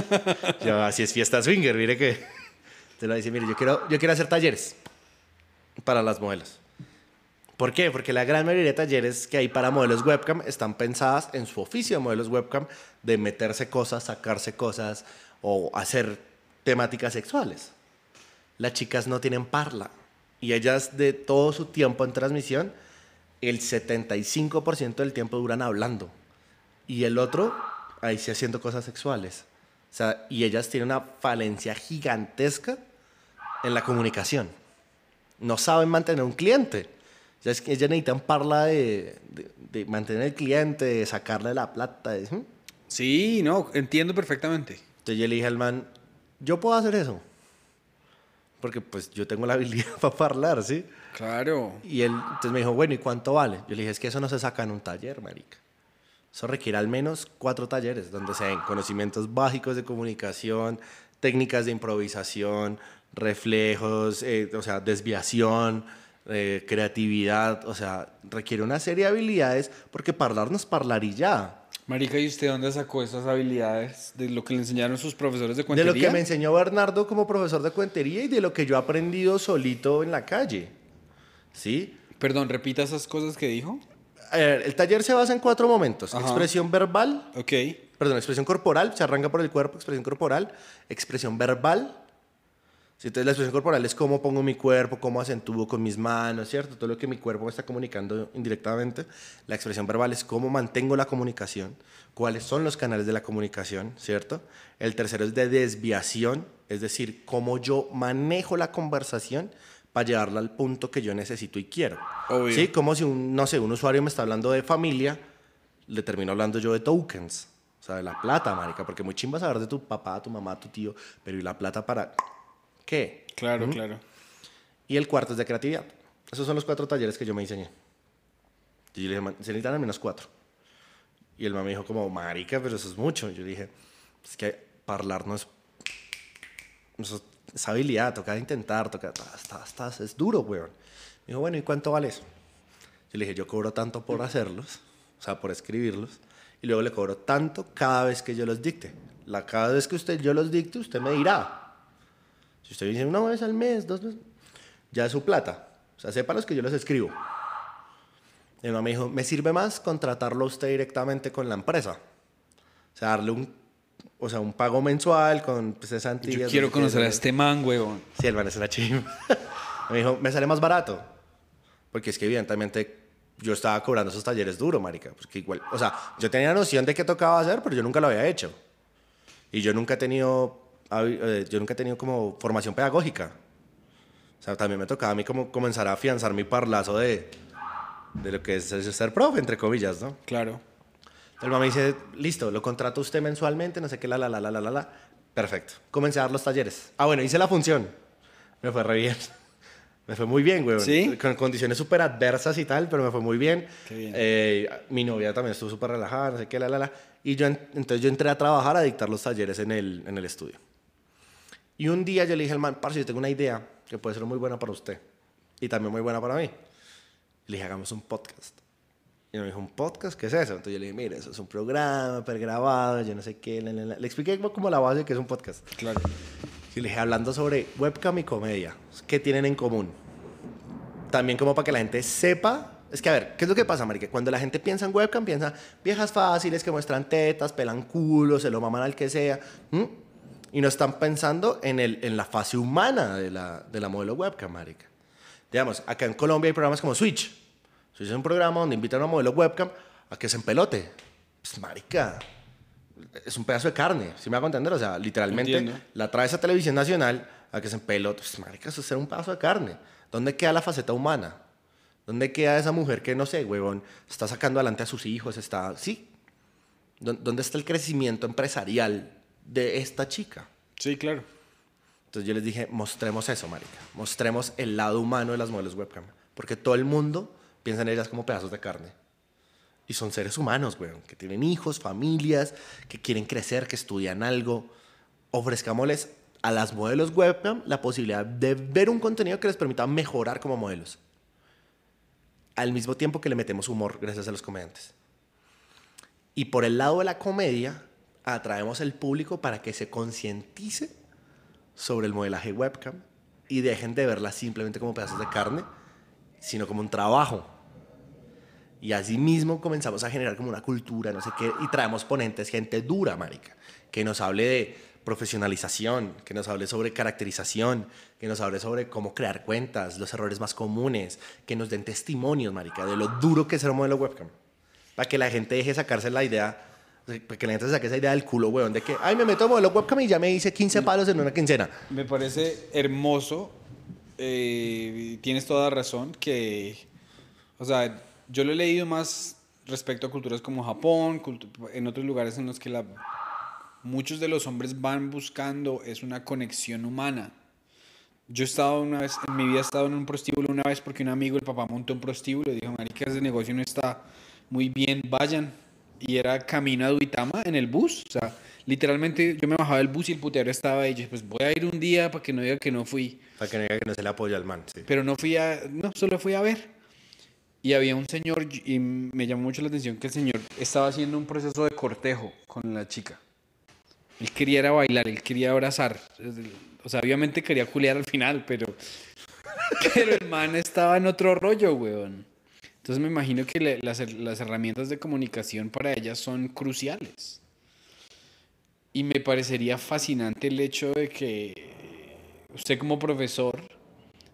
yo, así es fiesta swinger, mire que. Entonces me dice, mire, yo quiero, yo quiero hacer talleres para las modelos. ¿Por qué? Porque la gran mayoría de talleres que hay para modelos webcam están pensadas en su oficio de modelos webcam de meterse cosas, sacarse cosas o hacer temáticas sexuales. Las chicas no tienen parla y ellas de todo su tiempo en transmisión, el 75% del tiempo duran hablando y el otro ahí sí haciendo cosas sexuales. O sea, y ellas tienen una falencia gigantesca en la comunicación. No saben mantener un cliente. Ya es que ellas necesitan parla de, de- de mantener el cliente, de sacarle la plata. ¿hmm? Sí, no, entiendo perfectamente. Entonces yo le dije al man, yo puedo hacer eso. Porque pues yo tengo la habilidad para hablar, ¿sí? Claro. Y él entonces me dijo, bueno, ¿y cuánto vale? Yo le dije, es que eso no se saca en un taller, marica. Eso requiere al menos cuatro talleres, donde se den conocimientos básicos de comunicación, técnicas de improvisación, reflejos, eh, o sea, desviación, eh, creatividad, o sea, requiere una serie de habilidades, porque hablar no es hablar y ya. Marica, ¿y usted dónde sacó esas habilidades de lo que le enseñaron sus profesores de De cuentería? lo que me enseñó Bernardo como profesor de cuentería y de lo que yo he aprendido solito en la calle. ¿Sí? Perdón, repita esas cosas que dijo. El taller se basa en cuatro momentos. Ajá. Expresión verbal, Ok. perdón, expresión corporal, se arranca por el cuerpo, expresión corporal, expresión verbal. Entonces la expresión corporal es cómo pongo mi cuerpo, cómo acentúo con mis manos, ¿cierto? Todo lo que mi cuerpo me está comunicando indirectamente. La expresión verbal es cómo mantengo la comunicación, cuáles son los canales de la comunicación, ¿cierto? El tercero es de desviación, es decir, cómo yo manejo la conversación para llevarla al punto que yo necesito y quiero. Obvio. Sí, como si un, no sé, un usuario me está hablando de familia, le termino hablando yo de tokens, O sea, de la plata, marica, porque muy chimba saber de tu papá, tu mamá, tu tío, pero ¿y la plata para qué? Claro, claro. Y el cuarto es de creatividad. Esos son los cuatro talleres que yo me diseñé. Y yo le dije, "Man, se necesitan al menos cuatro. Y el man me dijo como, marica, pero eso es mucho. Yo le dije, es que hablar no es... Eso es habilidad, toca intentar, toca... Es duro, weón. Me dijo, bueno, ¿y cuánto vale eso? Yo le dije, yo cobro tanto por hacerlos, o sea, por escribirlos, y luego le cobro tanto cada vez que yo los dicte. La cada vez que usted yo los dicte, usted me dirá. Si usted dice una vez al mes, dos veces, ya es su plata. O sea, sepa los que yo los escribo. Y mamá me dijo, me sirve más contratarlo a usted directamente con la empresa. O sea, darle un, o sea, un pago mensual con pues, cesantías. Yo quiero conocer a este man, huevón. Sí, el man es una chimba. me dijo, me sale más barato. Porque es que evidentemente yo estaba cobrando esos talleres duro, marica. Porque igual, o sea, yo tenía noción de qué tocaba hacer, pero yo nunca lo había hecho. Y yo nunca he tenido, yo nunca he tenido como formación pedagógica. O sea, también me tocaba a mí como comenzar a afianzar mi parlazo de, de lo que es ser profe, entre comillas, ¿no? Claro. El mamá me dice, listo, lo contrata usted mensualmente, no sé qué, la, la, la, la, la, la, la. Perfecto. Comencé a dar los talleres. Ah, bueno, hice la función. Me fue re bien. Me fue muy bien, güey. ¿Sí? Con condiciones súper adversas y tal, pero me fue muy bien. Qué bien. Eh, mi novia también estuvo súper relajada, no sé qué, la, la, la. Y yo, en- entonces yo entré a trabajar a dictar los talleres en el, en el estudio. Y un día yo le dije al man, parce, yo tengo una idea que puede ser muy buena para usted. Y también muy buena para mí. Le dije, hagamos un podcast. Y me dijo, ¿un podcast? ¿Qué es eso? Entonces yo le dije, mire, eso es un programa pregrabado, yo no sé qué. la, la, la". Le expliqué como la base de que es un podcast. Claro. Y le dije, hablando sobre webcam y comedia, ¿qué tienen en común? También como para que la gente sepa. Es que, a ver, ¿qué es lo que pasa, marica? Cuando la gente piensa en webcam, piensa viejas fáciles que muestran tetas, pelan culos, se lo maman al que sea. ¿m? Y no están pensando en, el, en la fase humana de la, de la modelo webcam, marica. Digamos, acá en Colombia hay programas como Switch. Switch es un programa donde invitan a una modelo webcam a que se empelote. Pues, marica, es un pedazo de carne, si me hago entender? O sea, literalmente Entiendo. la traes a televisión nacional a que se empelote. Pues, marica, eso es un pedazo de carne. ¿Dónde queda la faceta humana? ¿Dónde queda esa mujer que, no sé, huevón, está sacando adelante a sus hijos? Está, sí. ¿Dó- ¿Dónde está el crecimiento empresarial de esta chica? Sí, claro. Entonces yo les dije, mostremos eso, marica. Mostremos el lado humano de las modelos webcam. Porque todo el mundo piensa en ellas como pedazos de carne. Y son seres humanos, weón, que tienen hijos, familias, que quieren crecer, que estudian algo. Ofrezcámosles a las modelos webcam la posibilidad de ver un contenido que les permita mejorar como modelos. Al mismo tiempo que le metemos humor gracias a los comediantes. Y por el lado de la comedia, atraemos el público para que se concientice sobre el modelaje webcam y dejen de verla simplemente como pedazos de carne, sino como un trabajo. Y así mismo comenzamos a generar como una cultura, no sé qué, y traemos ponentes, gente dura, marica, que nos hable de profesionalización, que nos hable sobre caracterización, que nos hable sobre cómo crear cuentas, los errores más comunes, que nos den testimonios, marica, de lo duro que es ser un modelo webcam. Para que la gente deje de sacarse la idea, para que la gente saque esa idea del culo, weón, de que, ay, me meto a modelo webcam y ya me hice 15 palos en una quincena. Me parece hermoso. eh, tienes toda razón que, o sea, yo lo he leído más respecto a culturas como Japón, cultu- en otros lugares en los que la, muchos de los hombres van buscando es una conexión humana. Yo he estado una vez, en mi vida he estado en un prostíbulo una vez porque un amigo, el papá montó un prostíbulo y dijo, marica, ese negocio no está muy bien, vayan. Y era camino a Duitama en el bus. O sea, literalmente yo me bajaba del bus y el putero estaba ahí. Y yo, pues voy a ir un día para que no diga que no fui. Para que no diga que no se le apoya al man, sí. Pero no fui a, no, solo fui a ver. Y había un señor, y me llamó mucho la atención que el señor estaba haciendo un proceso de cortejo con la chica. Él quería era bailar, él quería abrazar. O sea, obviamente quería culiar al final, pero, pero el man estaba en otro rollo, weón. Entonces me imagino que le- las, las herramientas de comunicación para ellas son cruciales. Y me parecería fascinante el hecho de que usted como profesor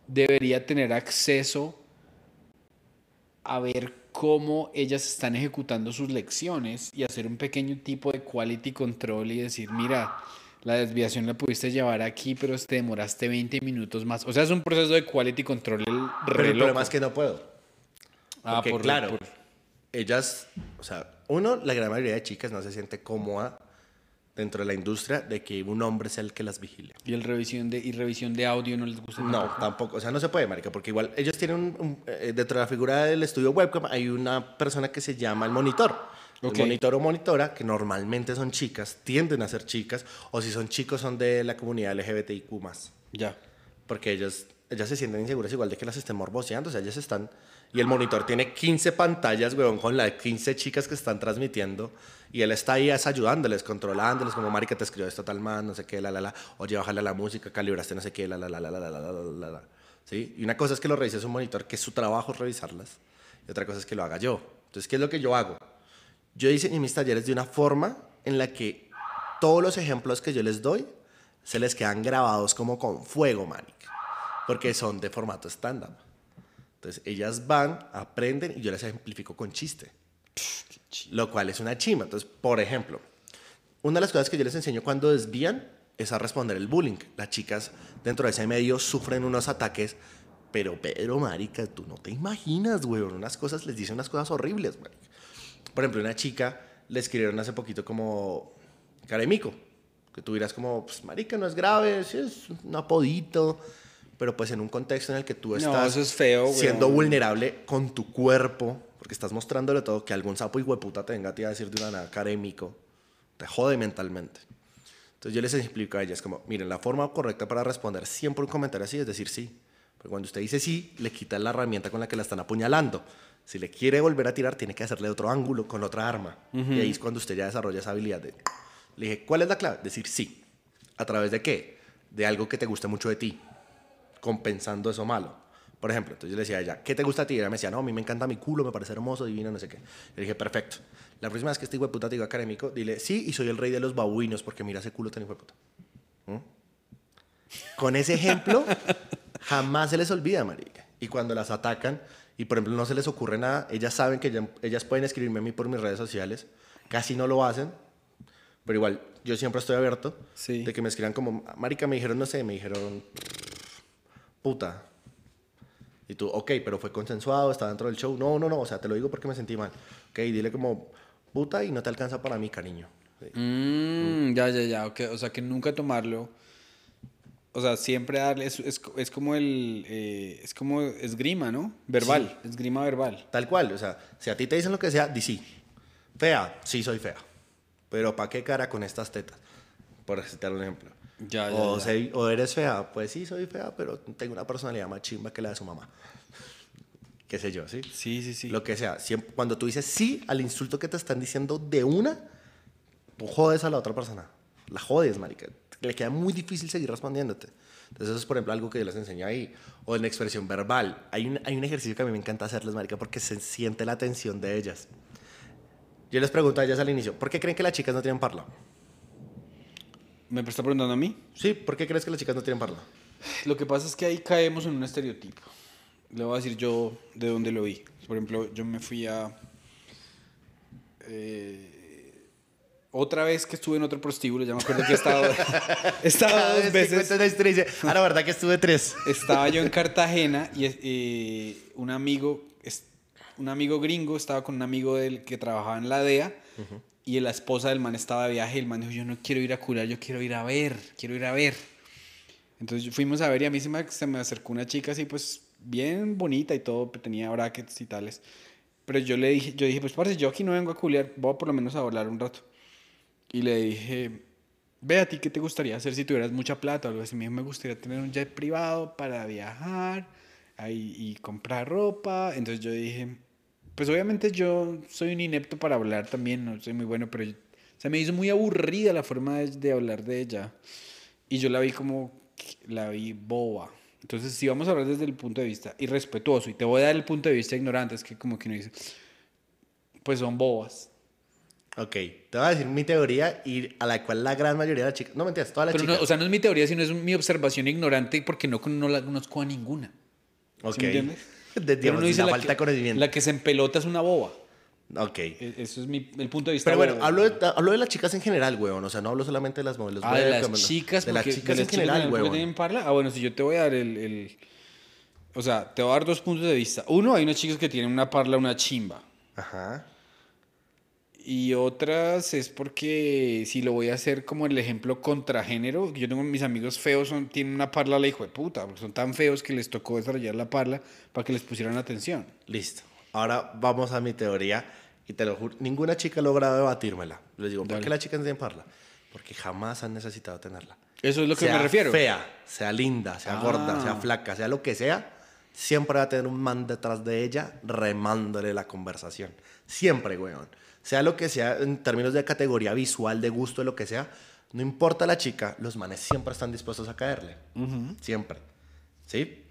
debería tener acceso a ver cómo ellas están ejecutando sus lecciones y hacer un pequeño tipo de quality control y decir, mira, la desviación la pudiste llevar aquí, pero te demoraste 20 minutos más. O sea, es un proceso de quality control el Pero re el loco. problema es que no puedo. Ah, Porque, por- claro, por- ellas, O sea, uno, la gran mayoría de chicas no se siente cómoda dentro de la industria de que un hombre sea el que las vigile. ¿Y, el revisión de, y revisión de audio no les gusta? No, tampoco. O sea, no se puede, marica, porque igual ellos tienen un, un- eh, dentro de la figura del estudio webcam hay una persona que se llama el monitor. El monitor o monitora, que normalmente son chicas, tienden a ser chicas, o si son chicos son de la comunidad LGBTIQ+. Ya. Porque ellos, ellas se sienten inseguras igual de que las estén morboseando. O sea, ellas están... Y el monitor tiene 15 pantallas, weón, con las 15 chicas que están transmitiendo. Y él está ahí es ayudándoles, controlándoles, como, marica, te escribió esto tal man, no sé qué, la, la, la. Oye, bájale la música, calibraste no sé qué, la, la, la, la, la, la, la, la, la. ¿Sí? Y una cosa es que lo revise un monitor, que es su trabajo revisarlas. Y otra cosa es que lo haga yo. Entonces, ¿qué es lo que yo hago? Yo diseñé mis talleres de una forma en la que todos los ejemplos que yo les doy se les quedan grabados como con fuego, marica. Porque son de formato stand-up. Entonces, ellas van, aprenden y yo les ejemplifico con chiste. Lo cual es una chima. Entonces, por ejemplo, una de las cosas que yo les enseño cuando desvían es a responder el bullying. Las chicas dentro de ese medio sufren unos ataques, pero Pedro, marica, tú no te imaginas, güey. Unas cosas, les dicen unas cosas horribles, marica. Por ejemplo, una chica le escribieron hace poquito como caremico. Que tú dirás como, pues, marica, no es grave, es un apodito. Pero pues en un contexto en el que tú No, estás eso es feo, güey. siendo vulnerable con tu cuerpo, porque estás mostrándole todo, que algún sapo y hueputa te venga a ti a decir de una nada carémico, te jode mentalmente. Entonces yo les explico a ellas como, miren, la forma correcta para responder siempre un comentario así es decir sí. Porque cuando usted dice sí, le quita la herramienta con la que la están apuñalando. Si le quiere volver a tirar, tiene que hacerle otro ángulo con otra arma. Y ahí es cuando usted ya desarrolla esa habilidad de... Le dije, ¿cuál es la clave? Decir sí. ¿A través de qué? De algo que te guste mucho de ti compensando eso malo. Por ejemplo, entonces yo le decía a ella, ¿qué te gusta a ti? Y ella me decía, no, a mí me encanta mi culo, me parece hermoso, divino, no sé qué. Le dije, perfecto. La próxima vez que este hijo de puta te diga académico, dile, sí, y soy el rey de los babuinos, porque mira ese culo tan hijo de puta. ¿Mm? Con ese ejemplo, jamás se les olvida, marica. Y cuando las atacan, y por ejemplo no se les ocurre nada, ellas saben que ya- ellas pueden escribirme a mí por mis redes sociales, casi no lo hacen, pero igual, yo siempre estoy abierto Sí. de que me escriban como, marica, me dijeron, no sé, me dijeron, puta. Y tú, ok, pero fue consensuado, está dentro del show. No, no, no, o sea, te lo digo porque me sentí mal. Ok, dile como, puta y no te alcanza para mí, cariño. Sí. Mm, ya, ya, ya. ok, O sea, que nunca tomarlo. O sea, siempre darle. Es, es, es como el. eh, es como esgrima, ¿no? Verbal. Esgrima verbal. Tal cual, o sea, si a ti te dicen lo que sea, di sí. Fea, sí soy fea. Pero ¿para qué cara con estas tetas? Por citar un ejemplo. Ya, ya, o, ya. sei- o eres fea, pues sí soy fea, pero tengo una personalidad más chimba que la de su mamá. Qué sé yo, ¿sí? Sí, sí, sí. Lo que sea. Siempre, cuando tú dices sí al insulto que te están diciendo de una, tú jodes a la otra persona. La jodes, marica. Le queda muy difícil seguir respondiéndote. Entonces, eso es, por ejemplo, algo que yo les enseño ahí. O en expresión verbal. Hay un, hay un ejercicio que a mí me encanta hacerles, marica, porque se siente la tensión de ellas. Yo les pregunto a ellas al inicio, ¿por qué creen que las chicas no tienen parla? ¿Me está preguntando a mí? Sí, ¿por qué crees que las chicas no tienen parla? Lo que pasa es que ahí caemos en un estereotipo. Le voy a decir yo de dónde lo vi. Por ejemplo, yo me fui a... eh, otra vez que estuve en otro prostíbulo, ya me acuerdo que he estado, he estado Cada dos vez veces. una historia ah, la verdad que estuve tres. Estaba yo en Cartagena y eh, un amigo, un amigo gringo estaba con un amigo del que trabajaba en la DEA y la esposa del man estaba de viaje el man dijo, yo no quiero ir a curar, yo quiero ir a ver, quiero ir a ver. Entonces fuimos a ver y a mí se me, se me acercó una chica así pues bien bonita y todo, tenía brackets y tales. Pero yo le dije, yo dije, pues parce, yo aquí no vengo a culiar, voy por lo menos a hablar un rato. Y le dije, ve a ti, ¿qué te gustaría hacer si tuvieras mucha plata o algo así? Me me gustaría tener un jet privado para viajar ahí, y comprar ropa. Entonces yo dije, pues obviamente yo soy un inepto para hablar también, no soy muy bueno, pero yo- se me hizo muy aburrida la forma de, de hablar de ella. Y yo la vi como, la vi boba. Entonces, si vamos a hablar desde el punto de vista irrespetuoso, y te voy a dar el punto de vista ignorante, es que como que uno dice, pues son bobas. Ok, te voy a decir mi teoría y a la cual la gran mayoría de las chicas, no mentiras, todas las Pero no, chicas. o sea, no es mi teoría, sino es mi observación ignorante porque no, no la conozco a ninguna. ok. ¿Sí me entiendes? De, digamos, dice la, falta que, de conocimiento. La que se empelota es una boba. Ok. E- Eso es mi, el punto de vista. Pero bueno, hablo de, hablo de las chicas en general, weón. O sea, no hablo solamente de las modelos. Ah, de las no. chicas. De las chicas de en las general, porque weón. tienen parla. Ah, bueno, si yo te voy a dar el, el- O sea, te voy a dar dos puntos de vista. Uno, hay unas chicas que tienen una parla, una chimba. Ajá. Y otras es porque si lo voy a hacer como el ejemplo contragénero, yo tengo mis amigos feos, son, tienen una parla la hijo de puta, porque son tan feos que les tocó desarrollar la parla para que les pusieran atención. Listo. Ahora vamos a mi teoría y te lo juro, ninguna chica ha logrado debatírmela. Les digo, ¿por Dale. qué las chicas no tienen parla? Porque jamás han necesitado tenerla. Eso es lo que sea me refiero. fea, sea linda, sea Ah. gorda, sea flaca, sea lo que sea, siempre va a tener un man detrás de ella remándole la conversación. Siempre, weón. Sea lo que sea, en términos de categoría visual, de gusto, de lo que sea, no importa la chica, los manes siempre están dispuestos a caerle. Siempre. ¿Sí?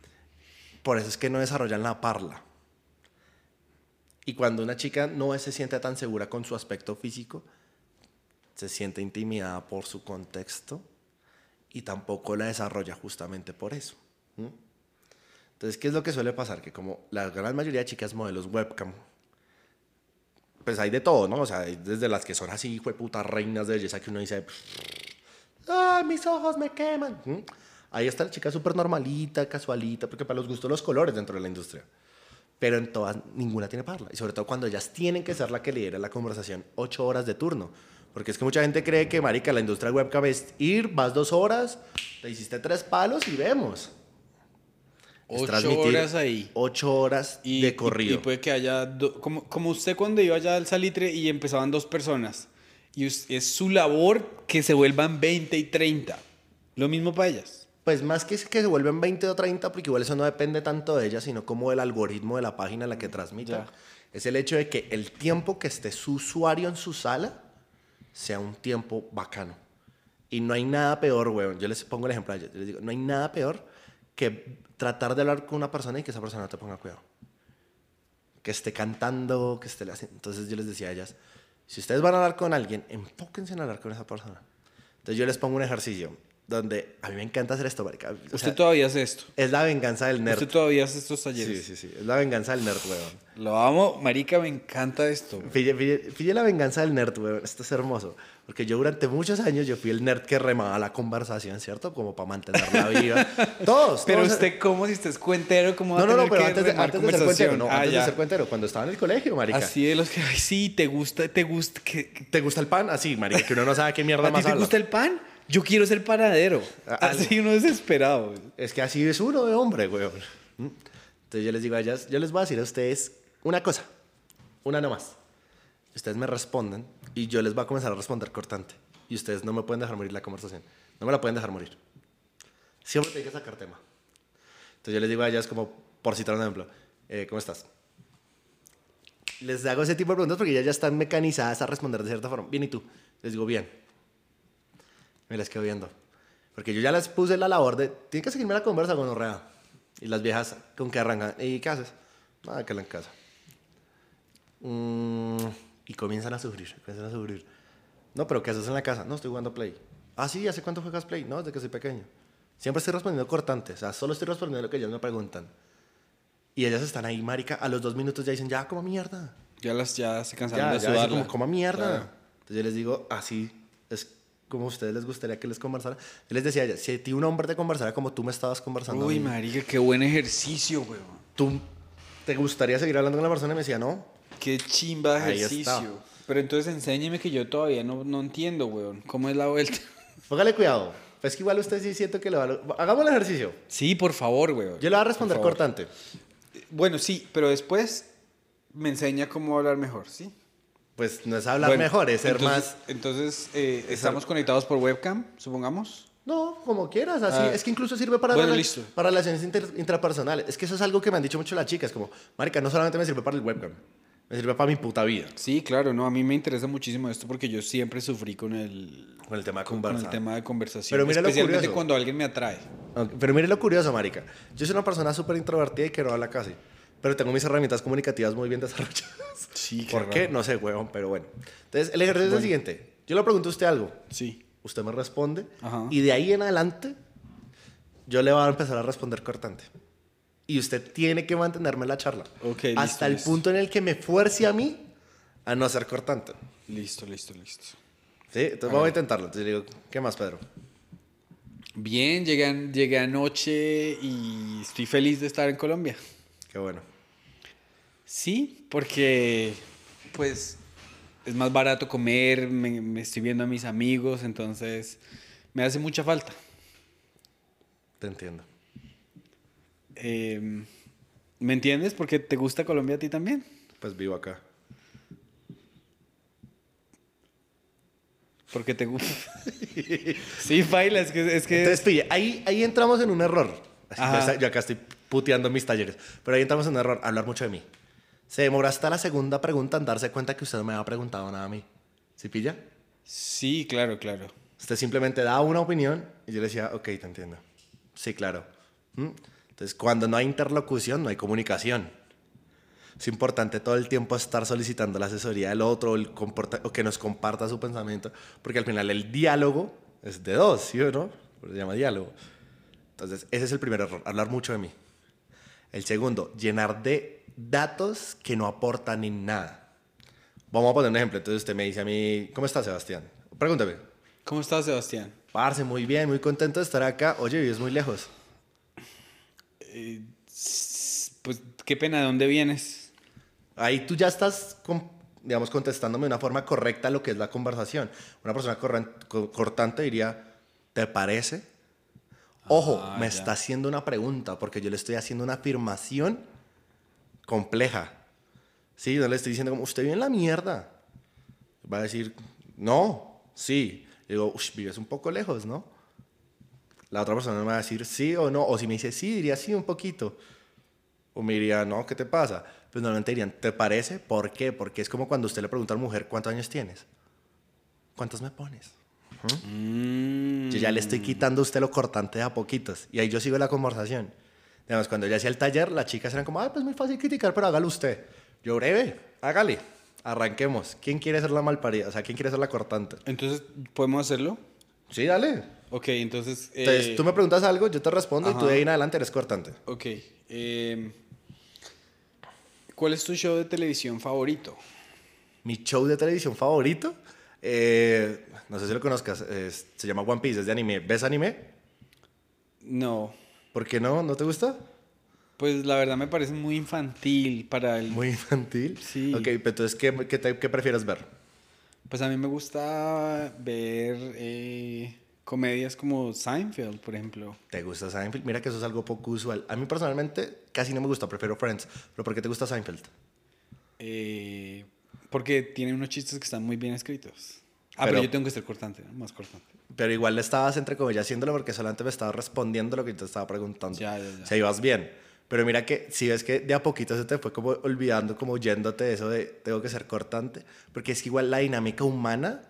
Por eso es que no desarrollan la parla. Y cuando una chica no se siente tan segura con su aspecto físico, se siente intimidada por su contexto y tampoco la desarrolla justamente por eso. Entonces, ¿qué es lo que suele pasar? Que como la gran mayoría de chicas modelos webcam, pues hay de todo, ¿no? O sea, desde las que son así, fue putas reinas de belleza que uno dice, ¡ay, mis ojos me queman! Ahí está la chica súper normalita, casualita, porque para los gustos los colores dentro de la industria. Pero en todas, ninguna tiene parla. Y sobre todo cuando ellas tienen que ser la que lidera la conversación ocho horas de turno. Porque es que mucha gente cree que, marica, la industria webcam es ir, vas dos horas, te hiciste tres palos y vemos. Es Ocho horas ahí. Ocho horas Y, de y- corrido. Y, puede que haya, do- como, como usted cuando iba allá al salitre y empezaban dos personas. Y es su labor que se vuelvan 20 y 30. Lo mismo para ellas. Pues más que que se vuelven 20 o 30, porque igual eso no depende tanto de ella, sino como del algoritmo de la página en la que transmita. Ya. Es el hecho de que el tiempo que esté su usuario en su sala sea un tiempo bacano. Y no hay nada peor, weón. Yo les pongo el ejemplo a ellos. Yo les digo, no hay nada peor que tratar de hablar con una persona y que esa persona no te ponga cuidado. Que esté cantando, que esté... haciendo- Entonces yo les decía a ellas, si ustedes van a hablar con alguien, enfóquense en hablar con esa persona. Entonces yo les pongo un ejercicio donde a mí me encanta hacer esto, marica. O Usted sea, todavía hace esto. es la venganza del nerd. Usted todavía hace estos Sí, talleres. sí, sí. Es la venganza del nerd, weón. Lo amo, marica, me encanta esto. Pille, pille- pille la venganza del nerd, weón. Esto es hermoso. Porque yo durante muchos años yo fui el nerd que remaba la conversación, ¿cierto? Como para mantenerla viva. Todos. Pero todos- usted, como si usted es cuentero, ¿cómo va No, a no, no, pero que antes de, antes de ser cuentero. No? Ah, antes de ser cuentero. Cuando estaba en el colegio, marica. Así de los que, ay, sí, te gusta, te gusta, que, ¿Te gusta el pan? Así, marica, que uno no sabe qué mierda ¿A ti más te habla. gusta el pan? Yo quiero ser panadero. Ah, Así uno desesperado. Es que así es uno de hombre, weón. ¿Mm? Entonces yo les digo a ellas, yo les voy a decir a ustedes una cosa, una nomás. Ustedes me responden y yo les voy a comenzar a responder cortante. Y ustedes no me pueden dejar morir la conversación. No me la pueden dejar morir. Siempre tienen que sacar tema. Entonces yo les digo a ellas como, por citar un ejemplo, eh, ¿cómo estás? Les hago ese tipo de preguntas porque ellas ya están mecanizadas a responder de cierta forma. Bien, ¿y tú? Les digo, bien. Me las quedo viendo. Porque yo ya les puse la labor de, tienen que seguirme la conversa con Orrea. Y las viejas con que arrancan, ¿y qué haces? Nada, que la en casa. Mm, y comienzan a sufrir, comienzan a sufrir. No, pero ¿qué haces en la casa? No, estoy jugando Play. Ah, sí, ¿hace cuánto juegas Play? No, desde que soy pequeño. Siempre estoy respondiendo cortante, o sea, solo estoy respondiendo lo que ellas me preguntan. Y ellas están ahí, marica, a los dos minutos ya dicen, ya, como mierda. Ya, las, ya se cansaron Ya, de ya, sudarla. como, como mierda. Claro. Entonces yo les digo, así es como a ustedes les gustaría que les conversara. Yo les decía si a ti un hombre te conversara como tú me estabas conversando, Uy, marica, qué buen ejercicio, weón. ¿tú te gustaría seguir hablando con la persona? Y me decía, no. Qué chimba ejercicio. Pero entonces enséñeme que yo todavía no, no entiendo, weón. ¿Cómo es la vuelta? Póngale cuidado. Pues que igual usted sí siento que le va a... Hagamos el ejercicio. Sí, por favor, weón. Yo le voy a responder cortante. Bueno, sí, pero después me enseña cómo hablar mejor, ¿sí? Pues no es hablar Bueno, mejor, es ser entonces- más... Entonces, eh, estamos conectados por webcam, supongamos. No, como quieras, así. Ah. es que incluso sirve para, Bueno, para relaciones inter- intrapersonales. Es que eso es algo que me han dicho mucho las chicas, como, marica, no solamente me sirve para el webcam, me sirve para mi puta vida. Sí, claro, no, a mí me interesa muchísimo esto porque yo siempre sufrí con el, Con el tema de con conversar. el tema de conversación. Pero mira lo especialmente curioso. cuando alguien me atrae. Pero mire lo curioso, marica. Yo soy una persona súper introvertida y que no habla casi. Pero tengo mis herramientas comunicativas muy bien desarrolladas. Sí, qué ¿Por qué? raro. No sé, huevón, pero bueno. Entonces, el ejercicio es el siguiente. Yo le pregunto a usted algo. Sí. Usted me responde. Ajá. Y de ahí en adelante, yo le voy a empezar a responder cortante. Y usted tiene que mantenerme en la charla. Ok, listo, Hasta el listo. punto en el que me fuerce a mí a no ser cortante. Listo, listo, listo. ¿Sí? Entonces vamos a intentarlo. Entonces le digo, ¿qué más, Pedro? Bien, llegué, llegué anoche y estoy feliz de estar en Colombia. Qué bueno. Sí, porque, pues, es más barato comer, me, me estoy viendo a mis amigos, entonces me hace mucha falta. Te entiendo. Eh, ¿Me entiendes? Porque te gusta Colombia a ti también. Pues vivo acá. Porque te gusta. sí, baila, es que. Es que Entonces, pille, ahí, ahí entramos en un error. Yo acá estoy puteando mis talleres. Pero ahí entramos en un error, hablar mucho de mí. Se demora hasta la segunda pregunta en darse cuenta que usted no me había preguntado nada a mí. ¿Sí pilla? Sí, claro, claro. Usted simplemente da una opinión y yo le decía, ok, te entiendo. Sí, claro. ¿Mm? Entonces, cuando no hay interlocución, no hay comunicación. Es importante todo el tiempo estar solicitando la asesoría del otro el comporta- o que nos comparta su pensamiento, porque al final el diálogo es de dos, ¿sí o no? Se llama diálogo. Entonces, ese es el primer error, hablar mucho de mí. El segundo, llenar de datos que no aportan en nada. Vamos a poner un ejemplo. Entonces, usted me dice a mí, ¿cómo está Sebastián? Pregúntame. ¿Cómo estás, Sebastián? Parce, muy bien, muy contento de estar acá. Oye, vives muy lejos. Eh, pues qué pena, ¿de dónde vienes? Ahí tú ya estás, digamos, contestándome de una forma correcta lo que es la conversación. Una persona cortante diría, ¿te parece? Ojo, Ah, me ya. está haciendo una pregunta porque yo le estoy haciendo una afirmación compleja. Sí, no le estoy diciendo como, usted vive en la mierda. Va a decir, no, sí. Le digo, "Ush, vives un poco lejos, ¿no? La otra persona me va a decir sí o no. O si me dice sí, diría sí un poquito. O me diría, no, ¿qué te pasa? Pues normalmente dirían, ¿te parece? ¿Por qué? Porque es como cuando usted le pregunta a la mujer, ¿cuántos años tienes? ¿Cuántos me pones? Mm, Yo ya le estoy quitando a usted lo cortante de a poquitos. Y ahí yo sigo la conversación. Además, cuando yo hacía el taller, las chicas eran como, ah, pues muy fácil criticar, pero hágalo usted. Yo, breve, hágale. Arranquemos. ¿Quién quiere ser la malparida? O sea, ¿quién quiere ser la cortante? Entonces, ¿podemos hacerlo? Sí, dale. Ok, entonces... eh, Entonces, tú me preguntas algo, yo te respondo y tú de ahí en adelante eres cortante. Ok. eh, ¿Cuál es tu show de televisión favorito? Mi show de televisión favorito, eh, no sé si lo conozcas, es- se llama One Piece, es de anime. ¿Ves anime? No. ¿Por qué no? ¿No te gusta? Pues la verdad me parece muy infantil para el... Muy infantil. Sí. Ok, pero entonces, ¿qué, qué, te- qué prefieres ver? Pues a mí me gusta ver eh, comedias como Seinfeld, por ejemplo. ¿Te gusta Seinfeld? Mira que eso es algo poco usual. A mí personalmente casi no me gusta, prefiero Friends. ¿Pero por qué te gusta Seinfeld? Eh, porque tiene unos chistes que están muy bien escritos. Ah, pero, Pero- yo tengo que ser cortante, ¿no? más cortante. Pero igual le estabas entre comillas haciéndolo porque solamente me estabas respondiendo lo que yo te estaba preguntando. Ya, ya, ya. O sea, ibas bien. Pero mira que si ves que de a poquito se te fue como olvidando, como yéndote de eso de tengo que ser cortante, porque es que igual la dinámica humana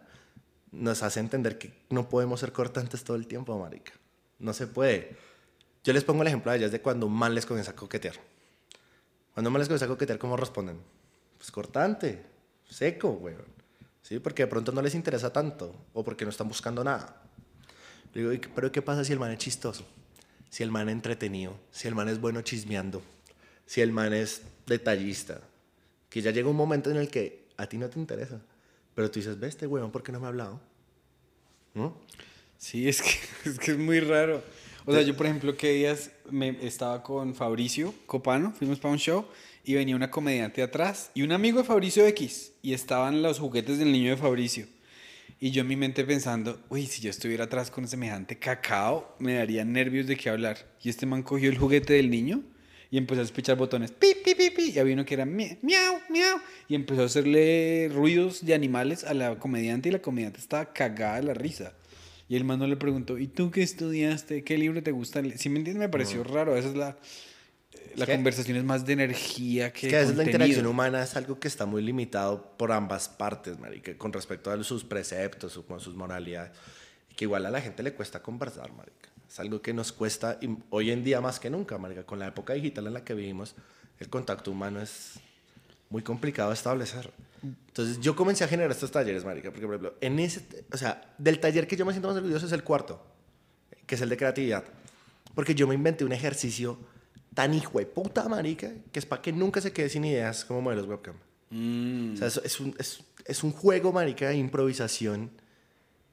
nos hace entender que no podemos ser cortantes todo el tiempo, marica. No se puede. Yo les pongo el ejemplo de ellas de cuando un man les comienza a coquetear. Cuando un man les comienza a coquetear, ¿cómo responden? Pues cortante, seco, weón. Sí, porque de pronto no les interesa tanto o porque no están buscando nada. Digo, "¿Y qué- pero ¿qué pasa si el man es chistoso? Si el man es entretenido, si el man es bueno chismeando, si el man es detallista. Que ya llega un momento en el que a ti no te interesa. Pero tú dices, ve este weón, ¿por qué no me ha hablado? ¿No? Sí, es que, es que es muy raro. O sea, yo, por ejemplo, que días me estaba con Fabricio Copano, fuimos para un show y venía una comediante atrás y un amigo de Fabricio X y estaban los juguetes del niño de Fabricio. Y yo en mi mente pensando, uy, si yo estuviera atrás con semejante cacao, me daría nervios de qué hablar. Y este man cogió el juguete del niño y empezó a espichar botones, pi, pi, pi, pi, y había uno que era miau, miau, y empezó a hacerle ruidos de animales a la comediante y la comediante estaba cagada de la risa. Y el man no le preguntó, ¿y tú qué estudiaste? ¿Qué libro te gusta? leer?". Si me entiendes, me pareció raro. Esa es la, la conversación es más de energía que Es que a veces la contenido. interacción humana es algo que está muy limitado por ambas partes, marica, con respecto a sus preceptos o con sus moralidades. Que igual a la gente le cuesta conversar, marica. Es algo que nos cuesta y hoy en día más que nunca, marica. Con la época digital en la que vivimos, el contacto humano es muy complicado de establecer. Entonces yo comencé a generar estos talleres, marica, porque por ejemplo, en ese, o sea, del taller que yo me siento más orgulloso es el cuarto, que es el de creatividad. Porque yo me inventé un ejercicio tan hijo de puta, marica, que es para que nunca se quede sin ideas como modelos webcam. Mm. O sea, es, es un, es, es un juego, marica, de improvisación,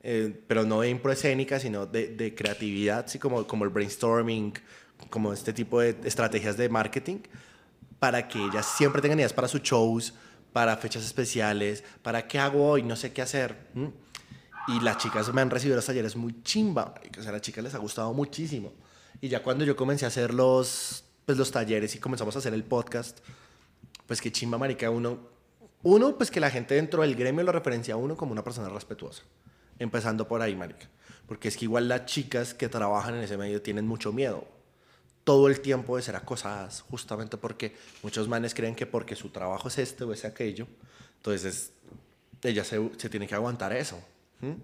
eh, pero no de impro escénica, sino de, de creatividad, así como, como el brainstorming, como este tipo de estrategias de marketing, para que ellas siempre tengan ideas para sus shows, para fechas especiales, para qué hago hoy, no sé qué hacer. ¿m? Y las chicas me han recibido los talleres muy chimba, o sea, a las chicas les ha gustado muchísimo. Y ya cuando yo comencé a hacer los, pues, los talleres y comenzamos a hacer el podcast, pues qué chimba, marica, uno, uno, pues que la gente dentro del gremio lo referencia a uno como una persona respetuosa. Empezando por ahí, marica. Porque es que igual las chicas que trabajan en ese medio tienen mucho miedo todo el tiempo de ser acosadas, justamente porque muchos manes creen que porque su trabajo es este o es aquello, entonces ella se, se tiene que aguantar eso. ¿m?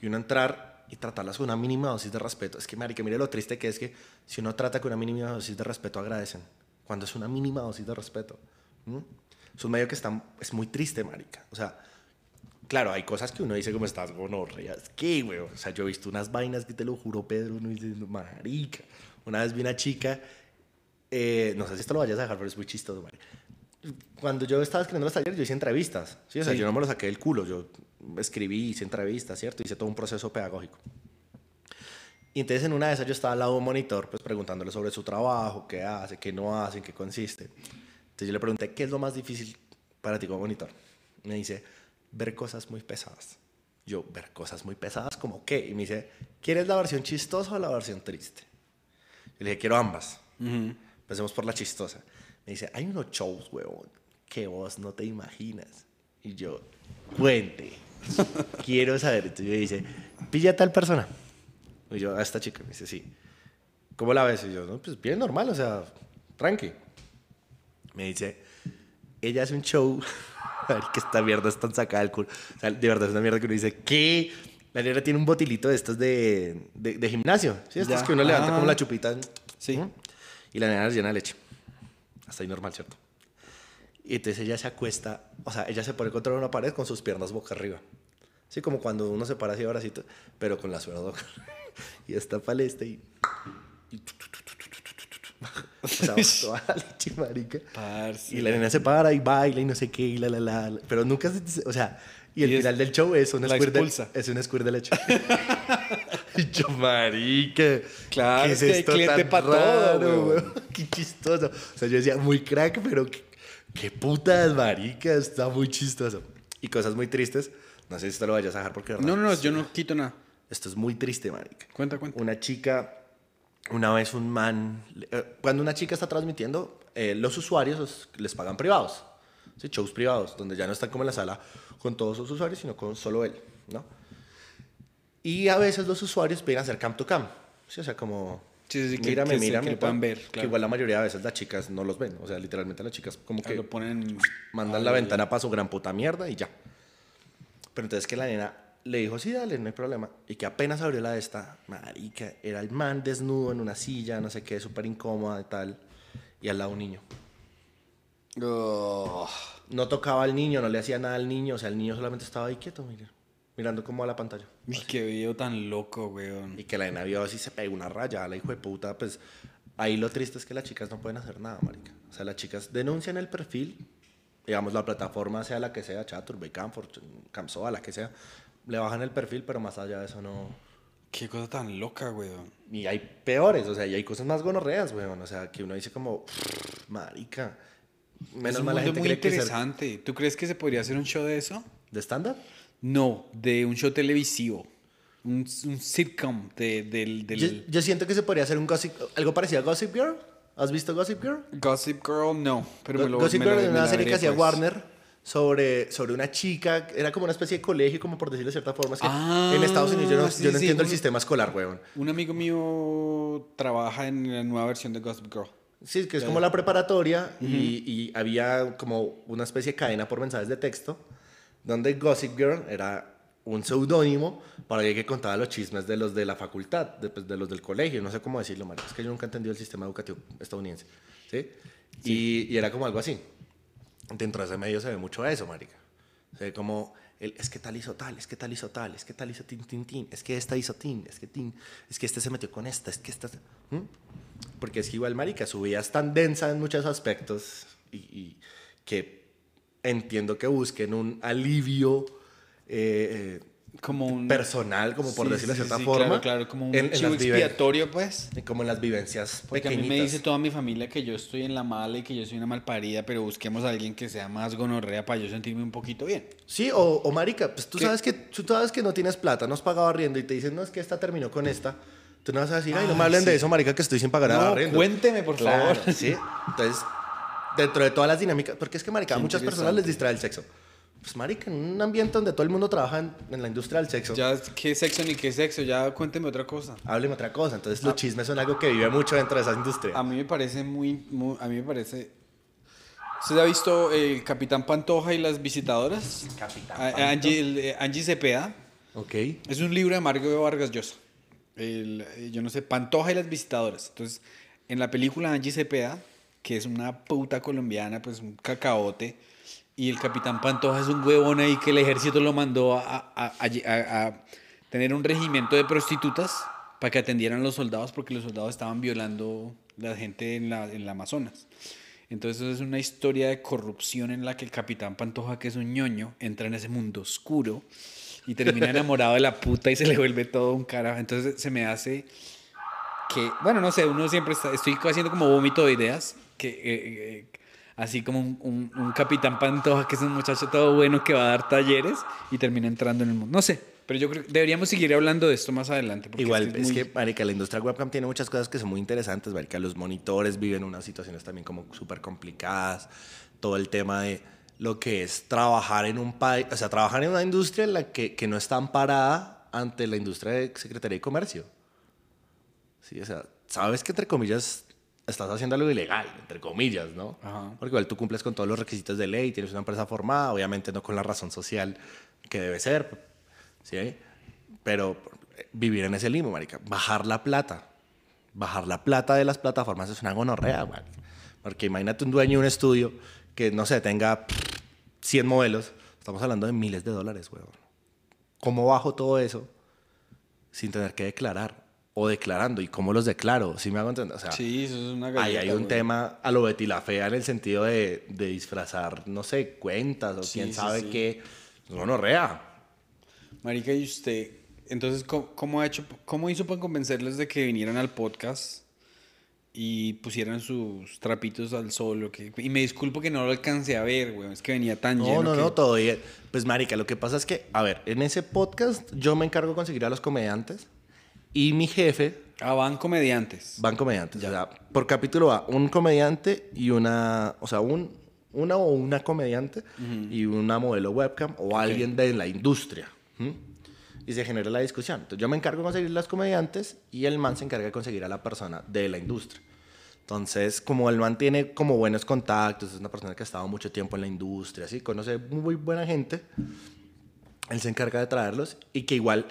Y uno entrar y tratarlas con una mínima dosis de respeto. Es que, marica, mire lo triste que es que si uno trata con una mínima dosis de respeto, agradecen. Cuando es una mínima dosis de respeto. ¿m? Es un medio que está, es muy triste, marica. O sea, claro, hay cosas que uno dice como estás gonorrea. Es que, güey. O sea, yo he visto unas vainas que te lo juro, Pedro, uno dice, marica. Una vez vi una chica, eh, no sé si esto lo vayas a dejar, pero es muy chistoso, marica. Cuando yo estaba escribiendo los talleres, yo hice entrevistas. ¿sí? O sea, Sí. yo no me lo saqué del culo. Yo escribí, hice entrevistas, ¿cierto? Hice todo un proceso pedagógico. Y entonces en una de esas yo estaba al lado de un monitor, pues preguntándole sobre su trabajo, qué hace, qué no hace, en qué consiste. Entonces yo le pregunté, ¿qué es lo más difícil para ti como monitor? Me dice, ver cosas muy pesadas. Yo, ver cosas muy pesadas, ¿como qué? Y me dice, ¿quieres la versión chistosa o la versión triste? Yo le dije, quiero ambas. Empecemos por la chistosa. Me dice, hay unos shows, huevón, que vos no te imaginas. Y yo, cuente. quiero saber. Entonces yo dice, pilla a tal persona. Y yo, a esta chica. Me dice, sí. ¿Cómo la ves? Y yo, no, pues bien normal, o sea, tranqui. Me dice, ella hace un show. A ver, que esta mierda es tan sacada del culo. O sea, de verdad es una mierda que uno dice, ¿qué? La nena tiene un botilito de estos de, de, de gimnasio. ¿Sí? Estos Ya. que uno levanta Ah. como la chupita. Sí. ¿Mm? Y la nena les llena de leche. Hasta ahí normal, ¿cierto? Y entonces ella se acuesta, o sea, ella se pone contra una pared con sus piernas boca arriba. Así como cuando uno se para así ahora pero con la suela boca. y está palesta y... y tu, tu, tu, o sea, toda la leche, marica. Y la nena se para y baila y no sé qué, y la, la, la. Pero nunca, se, o sea, y el Y es- final del show es un la squirt de, es un squirt de leche. y yo, marica. Claro, ¿qué es que hay cliente tan pa' todo, weón. weón? Qué chistoso. O sea, yo decía, muy crack, pero qué, qué putas, marica. Está muy chistoso. Y cosas muy tristes. No sé si te lo vayas a dejar porque... No, no, no, yo no quito nada. Esto es muy triste, marica. Cuenta, cuenta. Una chica, una vez un man, eh, cuando una chica está transmitiendo, eh, los usuarios les pagan privados, ¿sí? shows privados, donde ya no están como en la sala con todos los usuarios, sino con solo él, ¿no? Y a veces los usuarios piden hacer cam to cam, ¿sí? O sea, como, Sí, sí, que- mírame, que se- que mírame. lo puedan ver, Que claro. igual la mayoría de veces las chicas no los ven, o sea, literalmente las chicas como Que que lo ponen. mandan la ventana para su gran puta mierda y ya. Pero entonces que la nena le dijo, sí, dale, no hay problema. Y que apenas abrió la de esta, marica, era el man desnudo en una silla, no sé qué, súper incómoda y tal. Y al lado un niño. Oh. No tocaba al niño, no le hacía nada al niño, o sea, el niño solamente estaba ahí quieto, mira, mirando como a la pantalla. Uy, qué video tan loco, weón. Y que la nena vio así, se pegó una raya, a la hijo de puta, pues ahí lo triste es que las chicas no pueden hacer nada, marica. O sea, las chicas denuncian el perfil, digamos, la plataforma sea la que sea, Chaturbay, Camfort, Camsoa, la que sea, le bajan el perfil, pero más allá de eso no... Qué cosa tan loca, weón. Y hay peores, o sea, y hay cosas más gonorreas, weón, o sea, que uno dice como, marica, menos es un mal la mundo gente muy cree que ser interesante. ¿Tú crees que se podría hacer un show de eso? de stand-up. No, de un show televisivo. Un, un sitcom de, del, del Yo, yo siento que se podría hacer un gossip, algo parecido a Gossip Girl. ¿Has visto Gossip Girl? Gossip Girl, no. Pero me lo Gossip Girl la- me una la serie que hacía pues. Warner sobre, sobre una chica, era como una especie de colegio, como por decirlo de cierta forma. Es que Ah, en Estados Unidos yo no, sí, yo no sí, entiendo el un- sistema escolar, weón. Un amigo mío trabaja en la nueva versión de Gossip Girl. Sí, que es como la preparatoria y, y había como una especie de cadena por mensajes de texto donde Gossip Girl era un seudónimo para alguien que contaba los chismes de los de la facultad, de, pues, de los del colegio, no sé cómo decirlo, Mario. Es que yo nunca he entendido el sistema educativo estadounidense. ¿sí? Y, y era como algo así. Dentro de ese medio se ve mucho eso, marica. Se ve como, es que tal hizo tal, es que tal hizo tal, es que tal hizo tin, tin, tin, es que esta hizo tin, es que tin, es que este se metió con esta, es que esta... ¿Mm? Porque es que igual, marica, su vida es tan densa en muchos aspectos y, y que entiendo que busquen un alivio eh, eh, como un personal, como por Sí, decirlo de sí, cierta sí, forma. Claro, claro, como un en- en chivo viven- expiatorio, pues. Como en las vivencias Porque a mí me pequeñitas. dice toda mi familia que yo estoy en la mala y que yo soy una malparida, pero busquemos a alguien que sea más gonorrea para yo sentirme un poquito bien. Sí, o, o marica, pues tú ¿Qué? sabes, que, tú sabes que no tienes plata, no has pagado arriendo y te dicen, no, es que esta terminó con esta. Tú no vas a decir, ay, no me Ay, hablen de eso, marica, que estoy sin pagar No, arriendo. cuénteme, por Claro, favor. Sí, entonces, dentro de todas las dinámicas, porque es que, marica, a muchas personas les distrae el sexo. Pues, marica, en un ambiente donde todo el mundo trabaja en, en la industria del sexo, Ya, qué sexo ni qué sexo, ya cuénteme otra cosa. hábleme otra cosa. Entonces, Ah. los chismes son algo que vive mucho dentro de esa industria. A mí me parece muy, muy- a mí me parece... ¿Usted ha visto el Capitán Pantoja y las visitadoras? Capitán A- a Angie, el, eh, Angie Cepeda. Ok. Es un libro de Mario Vargas Llosa. El, eh, yo no sé, Pantoja y las visitadoras. Entonces, en la película Angie Cepeda, que es una puta colombiana, pues un cacaote, y el capitán Pantoja es un huevón ahí que el ejército lo mandó a, a- a- a- tener un regimiento de prostitutas para que atendieran a los soldados porque los soldados estaban violando la gente en la, en la Amazonas. Entonces es una historia de corrupción en la que el capitán Pantoja, que es un ñoño, entra en ese mundo oscuro y termina enamorado de la puta y se le vuelve todo un carajo. Entonces se me hace que, bueno, no sé, uno siempre está, estoy haciendo como vómito de ideas, que eh, eh, así como un, un- un capitán Pantoja, que es un muchacho todo bueno que va a dar talleres y termina entrando en el mundo. No sé, pero yo creo que deberíamos seguir hablando de esto más adelante. Igual, es muy- que, marica, la industria webcam tiene muchas cosas que son muy interesantes, marica. Los monitores viven unas situaciones también como súper complicadas. Todo el tema de lo que es trabajar en un país, o sea, trabajar en una industria en la que, que no está amparada ante la industria de Secretaría de Comercio. Sí, o sea, sabes que entre comillas estás haciendo algo ilegal, entre comillas, ¿no? Ajá. Porque igual tú cumples con todos los requisitos de ley, tienes una empresa formada, obviamente no con la razón social que debe ser, ¿sí? Pero eh, vivir en ese limbo, marica, bajar la plata, bajar la plata de las plataformas es una gonorrea, güey. Porque imagínate un dueño de un estudio que, no sé, tenga 100 modelos, estamos hablando de miles de dólares, güey. ¿Cómo bajo todo eso sin tener que declarar? O declarando, ¿y cómo los declaro? ¿Sí me hago entender? O sea, Sí, eso es una Ahí galleta, hay un güey. tema a lo Betty la Fea en el sentido de, de disfrazar, no sé, cuentas o Sí, quién sí, sabe sí. qué. No, rea. Marica, ¿y usted? Entonces, ¿cómo, cómo ha hecho, ¿cómo hizo para convencerles de que vinieran al podcast y pusieran sus trapitos al sol? o que- y me disculpo que no lo alcancé a ver, güey. Es que venía tan No, lleno. no, que- no, todo bien. Pues, marica, lo que pasa es que, a ver, en ese podcast yo me encargo de conseguir a los comediantes y mi jefe Ah, van comediantes. van comediantes. O sea, por capítulo va un comediante y una, o sea, un, una o una comediante y una modelo webcam o alguien de la industria. ¿m? Y se genera la discusión. Entonces yo me encargo de conseguir las comediantes y el man se encarga de conseguir a la persona de la industria. Entonces, como el man tiene como buenos contactos, es una persona que ha estado mucho tiempo en la industria, ¿sí? conoce muy buena gente, él se encarga de traerlos y que igual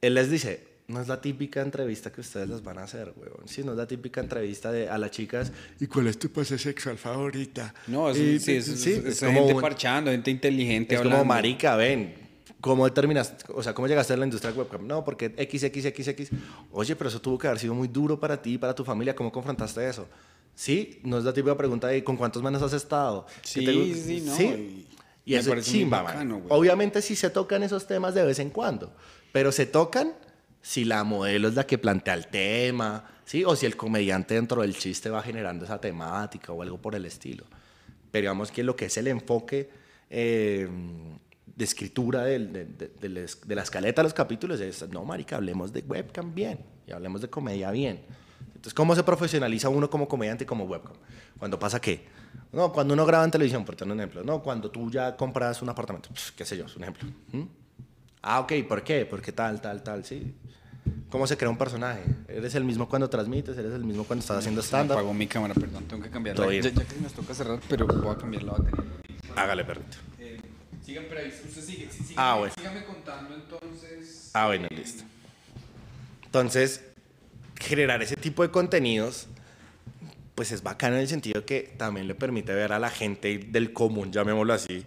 él les dice, no es la típica entrevista que ustedes les van a hacer, weón. Sí, no es la típica entrevista de, a las chicas, ¿y cuál es tu pose sexual favorita? No, es, Y- sí, es, sí, es- es como gente un- parchando, gente inteligente. es como, hablando. marica, ven, ¿cómo terminaste? O sea, ¿cómo llegaste a la industria webcam? No, porque XXXX. Oye, pero eso tuvo que haber sido muy duro para ti y para tu familia. ¿Cómo confrontaste eso? Sí, no es la típica pregunta de ¿con cuántos manes has estado? ¿Qué Sí, te sí, no, Sí. y- Y eso es chimba, bacano. Obviamente sí se tocan esos temas de vez en cuando, pero se tocan si la modelo es la que plantea el tema, ¿sí? O si el comediante dentro del chiste va generando esa temática o algo por el estilo. Pero digamos que lo que es el enfoque eh, de escritura de, la escaleta de los capítulos es, no, marica, hablemos de webcam bien y hablemos de comedia bien. Entonces, ¿cómo se profesionaliza uno como comediante y como webcam? Cuando pasa qué? No, cuando uno graba en televisión, por tener un ejemplo. No, cuando tú ya compras un apartamento, pues, qué sé yo, es un ejemplo. Ah, ok, ¿por qué? Porque tal, tal, tal, sí. ¿Cómo se crea un personaje? ¿Eres el mismo cuando transmites? ¿Eres el mismo cuando estás haciendo stand-up? apagó mi cámara, perdón, tengo que cambiarla. Ya, ya que nos toca cerrar, pero voy a cambiar la batería. Hágale, perrito. Eh, sigan, pero ahí, usted sigue, sí, sígame, Ah, bueno. sígame contando entonces. Ah, bueno, listo. Entonces, generar ese tipo de contenidos, pues es bacano en el sentido que también le permite ver a la gente del común, llamémoslo así,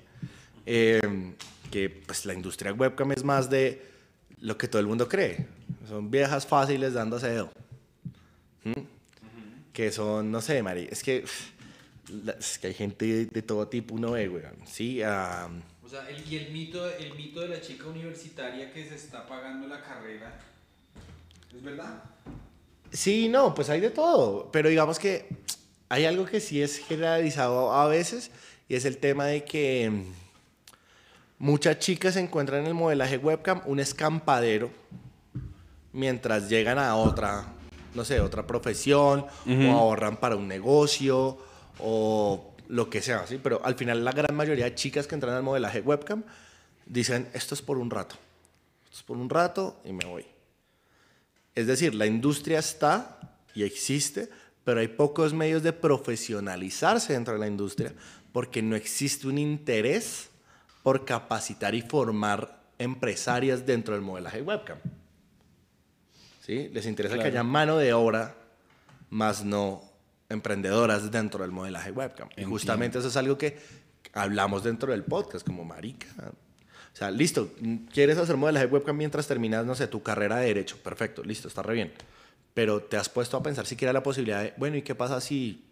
eh, que pues la industria webcam es más de lo que todo el mundo cree. Son viejas fáciles dándose dedo. ¿Mm? Que son, no sé, Mari, es que, es que hay gente de, de todo tipo, uno ve, weón. Sí, ah, O sea, el, y el mito, el mito de la chica universitaria que se está pagando la carrera, ¿es verdad? Sí, no, pues hay de todo, pero digamos que hay algo que sí es generalizado a veces y es el tema de que muchas chicas encuentran en el modelaje webcam un escampadero mientras llegan a otra, no sé, otra profesión o ahorran para un negocio o lo que sea, ¿sí? Pero al final la gran mayoría de chicas que entran al modelaje webcam dicen, esto es por un rato, esto es por un rato y me voy. Es decir, la industria está y existe, pero hay pocos medios de profesionalizarse dentro de la industria porque no existe un interés por capacitar y formar empresarias dentro del modelaje webcam. ¿Sí? Les interesa que haya mano de obra, más no emprendedoras dentro del modelaje webcam. Y justamente eso es algo que hablamos dentro del podcast, como marica. O sea, listo, quieres hacer modelaje webcam mientras terminas, no sé, tu carrera de derecho. Perfecto, listo, está re bien. Pero te has puesto a pensar siquiera la posibilidad de, bueno, ¿y qué pasa si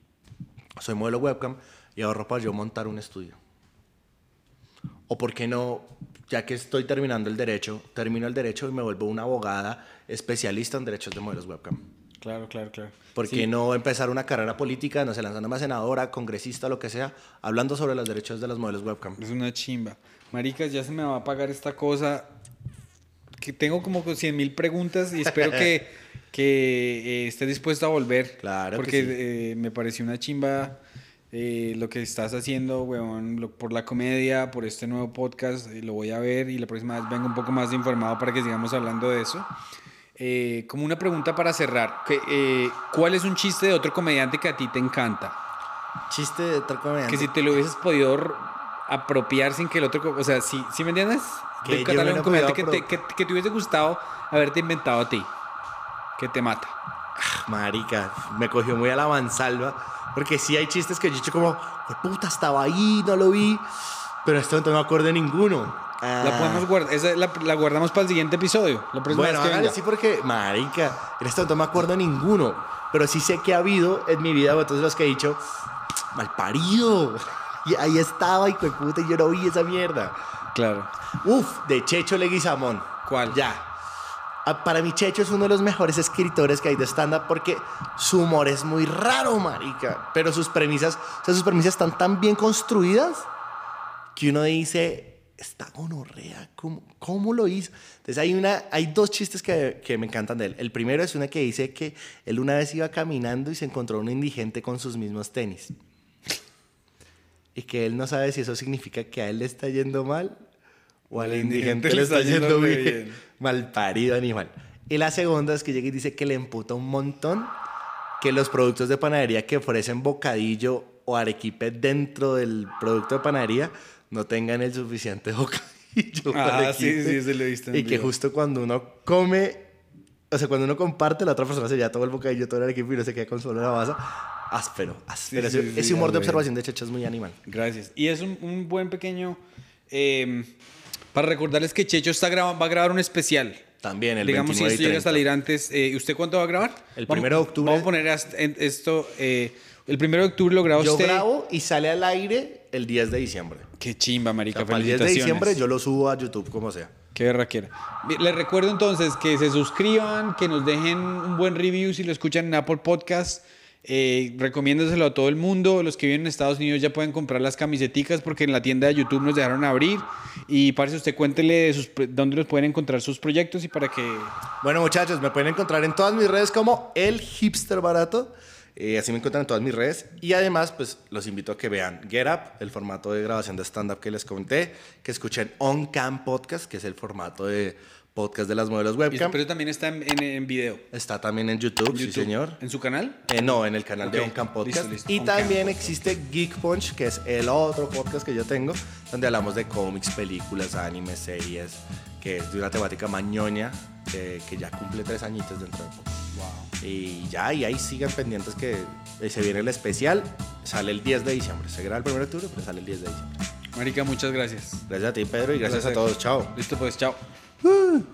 soy modelo webcam y ahorro para yo montar un estudio? O por qué no, ya que estoy terminando el derecho, termino el derecho y me vuelvo una abogada especialista en derechos de modelos webcam. Claro, claro, claro. ¿Por qué no empezar una carrera política, no sé, lanzándome a senadora, congresista, lo que sea, hablando sobre los derechos de los modelos webcam? Es una chimba. Maricas, ya se me va a pagar esta cosa. Que tengo como 100 mil preguntas y espero que, que eh, estés dispuesto a volver. Claro. Porque eh, me pareció una chimba eh, lo que estás haciendo, weón, por la comedia, por este nuevo podcast. lo voy a ver y la próxima vez vengo un poco más informado para que sigamos hablando de eso. como una pregunta para cerrar, ¿cuál es un chiste de otro comediante que a ti te encanta? Chiste de otro comediante. Que si te lo hubieses podido apropiar sin que el otro. O sea, ¿sí, ¿sí me entiendes? Que que te, que, que te hubiese gustado haberte inventado a ti. Que te mata. Marica, me cogió muy a la mansalva. Porque sí hay chistes que yo he dicho como, puta, estaba ahí, no lo vi. Pero en este momento no me acuerdo de ninguno. La podemos guardar, esa la, la, guardamos para el siguiente episodio. La bueno, hágale sí porque, marica, en este momento no me acuerdo de ninguno. Pero sí sé que ha habido en mi vida, entonces los que he dicho, mal parido. Y ahí estaba, y puta, y yo no vi esa mierda. Claro. Uf, de Checho Leguizamón. ¿Cuál? Ya. Ah, para mí Checho es uno de los mejores escritores que hay de stand-up porque su humor es muy raro, marica. Pero sus premisas, o sea, sus premisas están tan bien construidas que uno dice, está gonorrea, ¿cómo, ¿cómo lo hizo? Entonces hay, una, hay dos chistes que, me encantan de él. El primero es una que dice que él una vez iba caminando y se encontró un indigente con sus mismos tenis y que él no sabe si eso significa que a él le está yendo mal o al indigente, le está, yendo, bien. Mal parido animal. Y la segunda es que llega y dice que le emputa un montón que los productos de panadería que ofrecen bocadillo o arequipe dentro del producto de panadería no tengan el suficiente bocadillo. Ah, sí, sí, se lo y que justo cuando uno come, o sea, cuando uno comparte, la otra persona se lleva todo el bocadillo, todo el arequipe y no se queda con solo la masa áspero, áspero. ese humor de observación de Checho es muy animal. Gracias. Y es un, buen pequeño... Em, para recordarles que Checho está va a grabar un especial. También, el Digamos, si esto llega a salir antes. Eh, ¿Usted cuánto va a grabar? El primero de octubre. Vamos a poner esto... Eh, el primero de octubre lo graba yo usted. Yo grabo y sale al aire el 10 de diciembre. Qué chimba, marica. el 10 de diciembre yo lo subo a YouTube, como sea. Qué quiera. Les recuerdo entonces que se suscriban, que nos dejen un buen review si lo escuchan en Apple Podcast eh, recomiéndaselo a todo el mundo. Los que viven en Estados Unidos ya pueden comprar las camiseticas porque en la tienda de YouTube nos dejaron abrir. Y para eso usted cuéntele dónde los pueden encontrar sus proyectos y para que... Bueno muchachos, me pueden encontrar en todas mis redes como el hipster barato. Eh, así me encuentran en todas mis redes. Y además, pues los invito a que vean Get Up, el formato de grabación de stand-up que les comenté, que escuchen On Cam Podcast, que es el formato de podcast de las modelos webcam. Pero también está en, en, video. Está también en YouTube, sí señor. ¿En su canal? Eh, no, en el canal de OnCam Podcast. Y también existe Geek Punch, que es el otro podcast que yo tengo, donde hablamos de cómics, películas, animes, series, que es de una temática mañoña, que ya cumple tres añitos dentro de poco. Wow. Y ya, y ahí sigan pendientes que eh, se viene el especial, sale el 10 de diciembre. Se graba el 1 de octubre, pero sale el 10 de diciembre. Marica, muchas gracias. Gracias a ti, Pedro, y gracias a todos. Chao. Listo, pues, chao. Woo.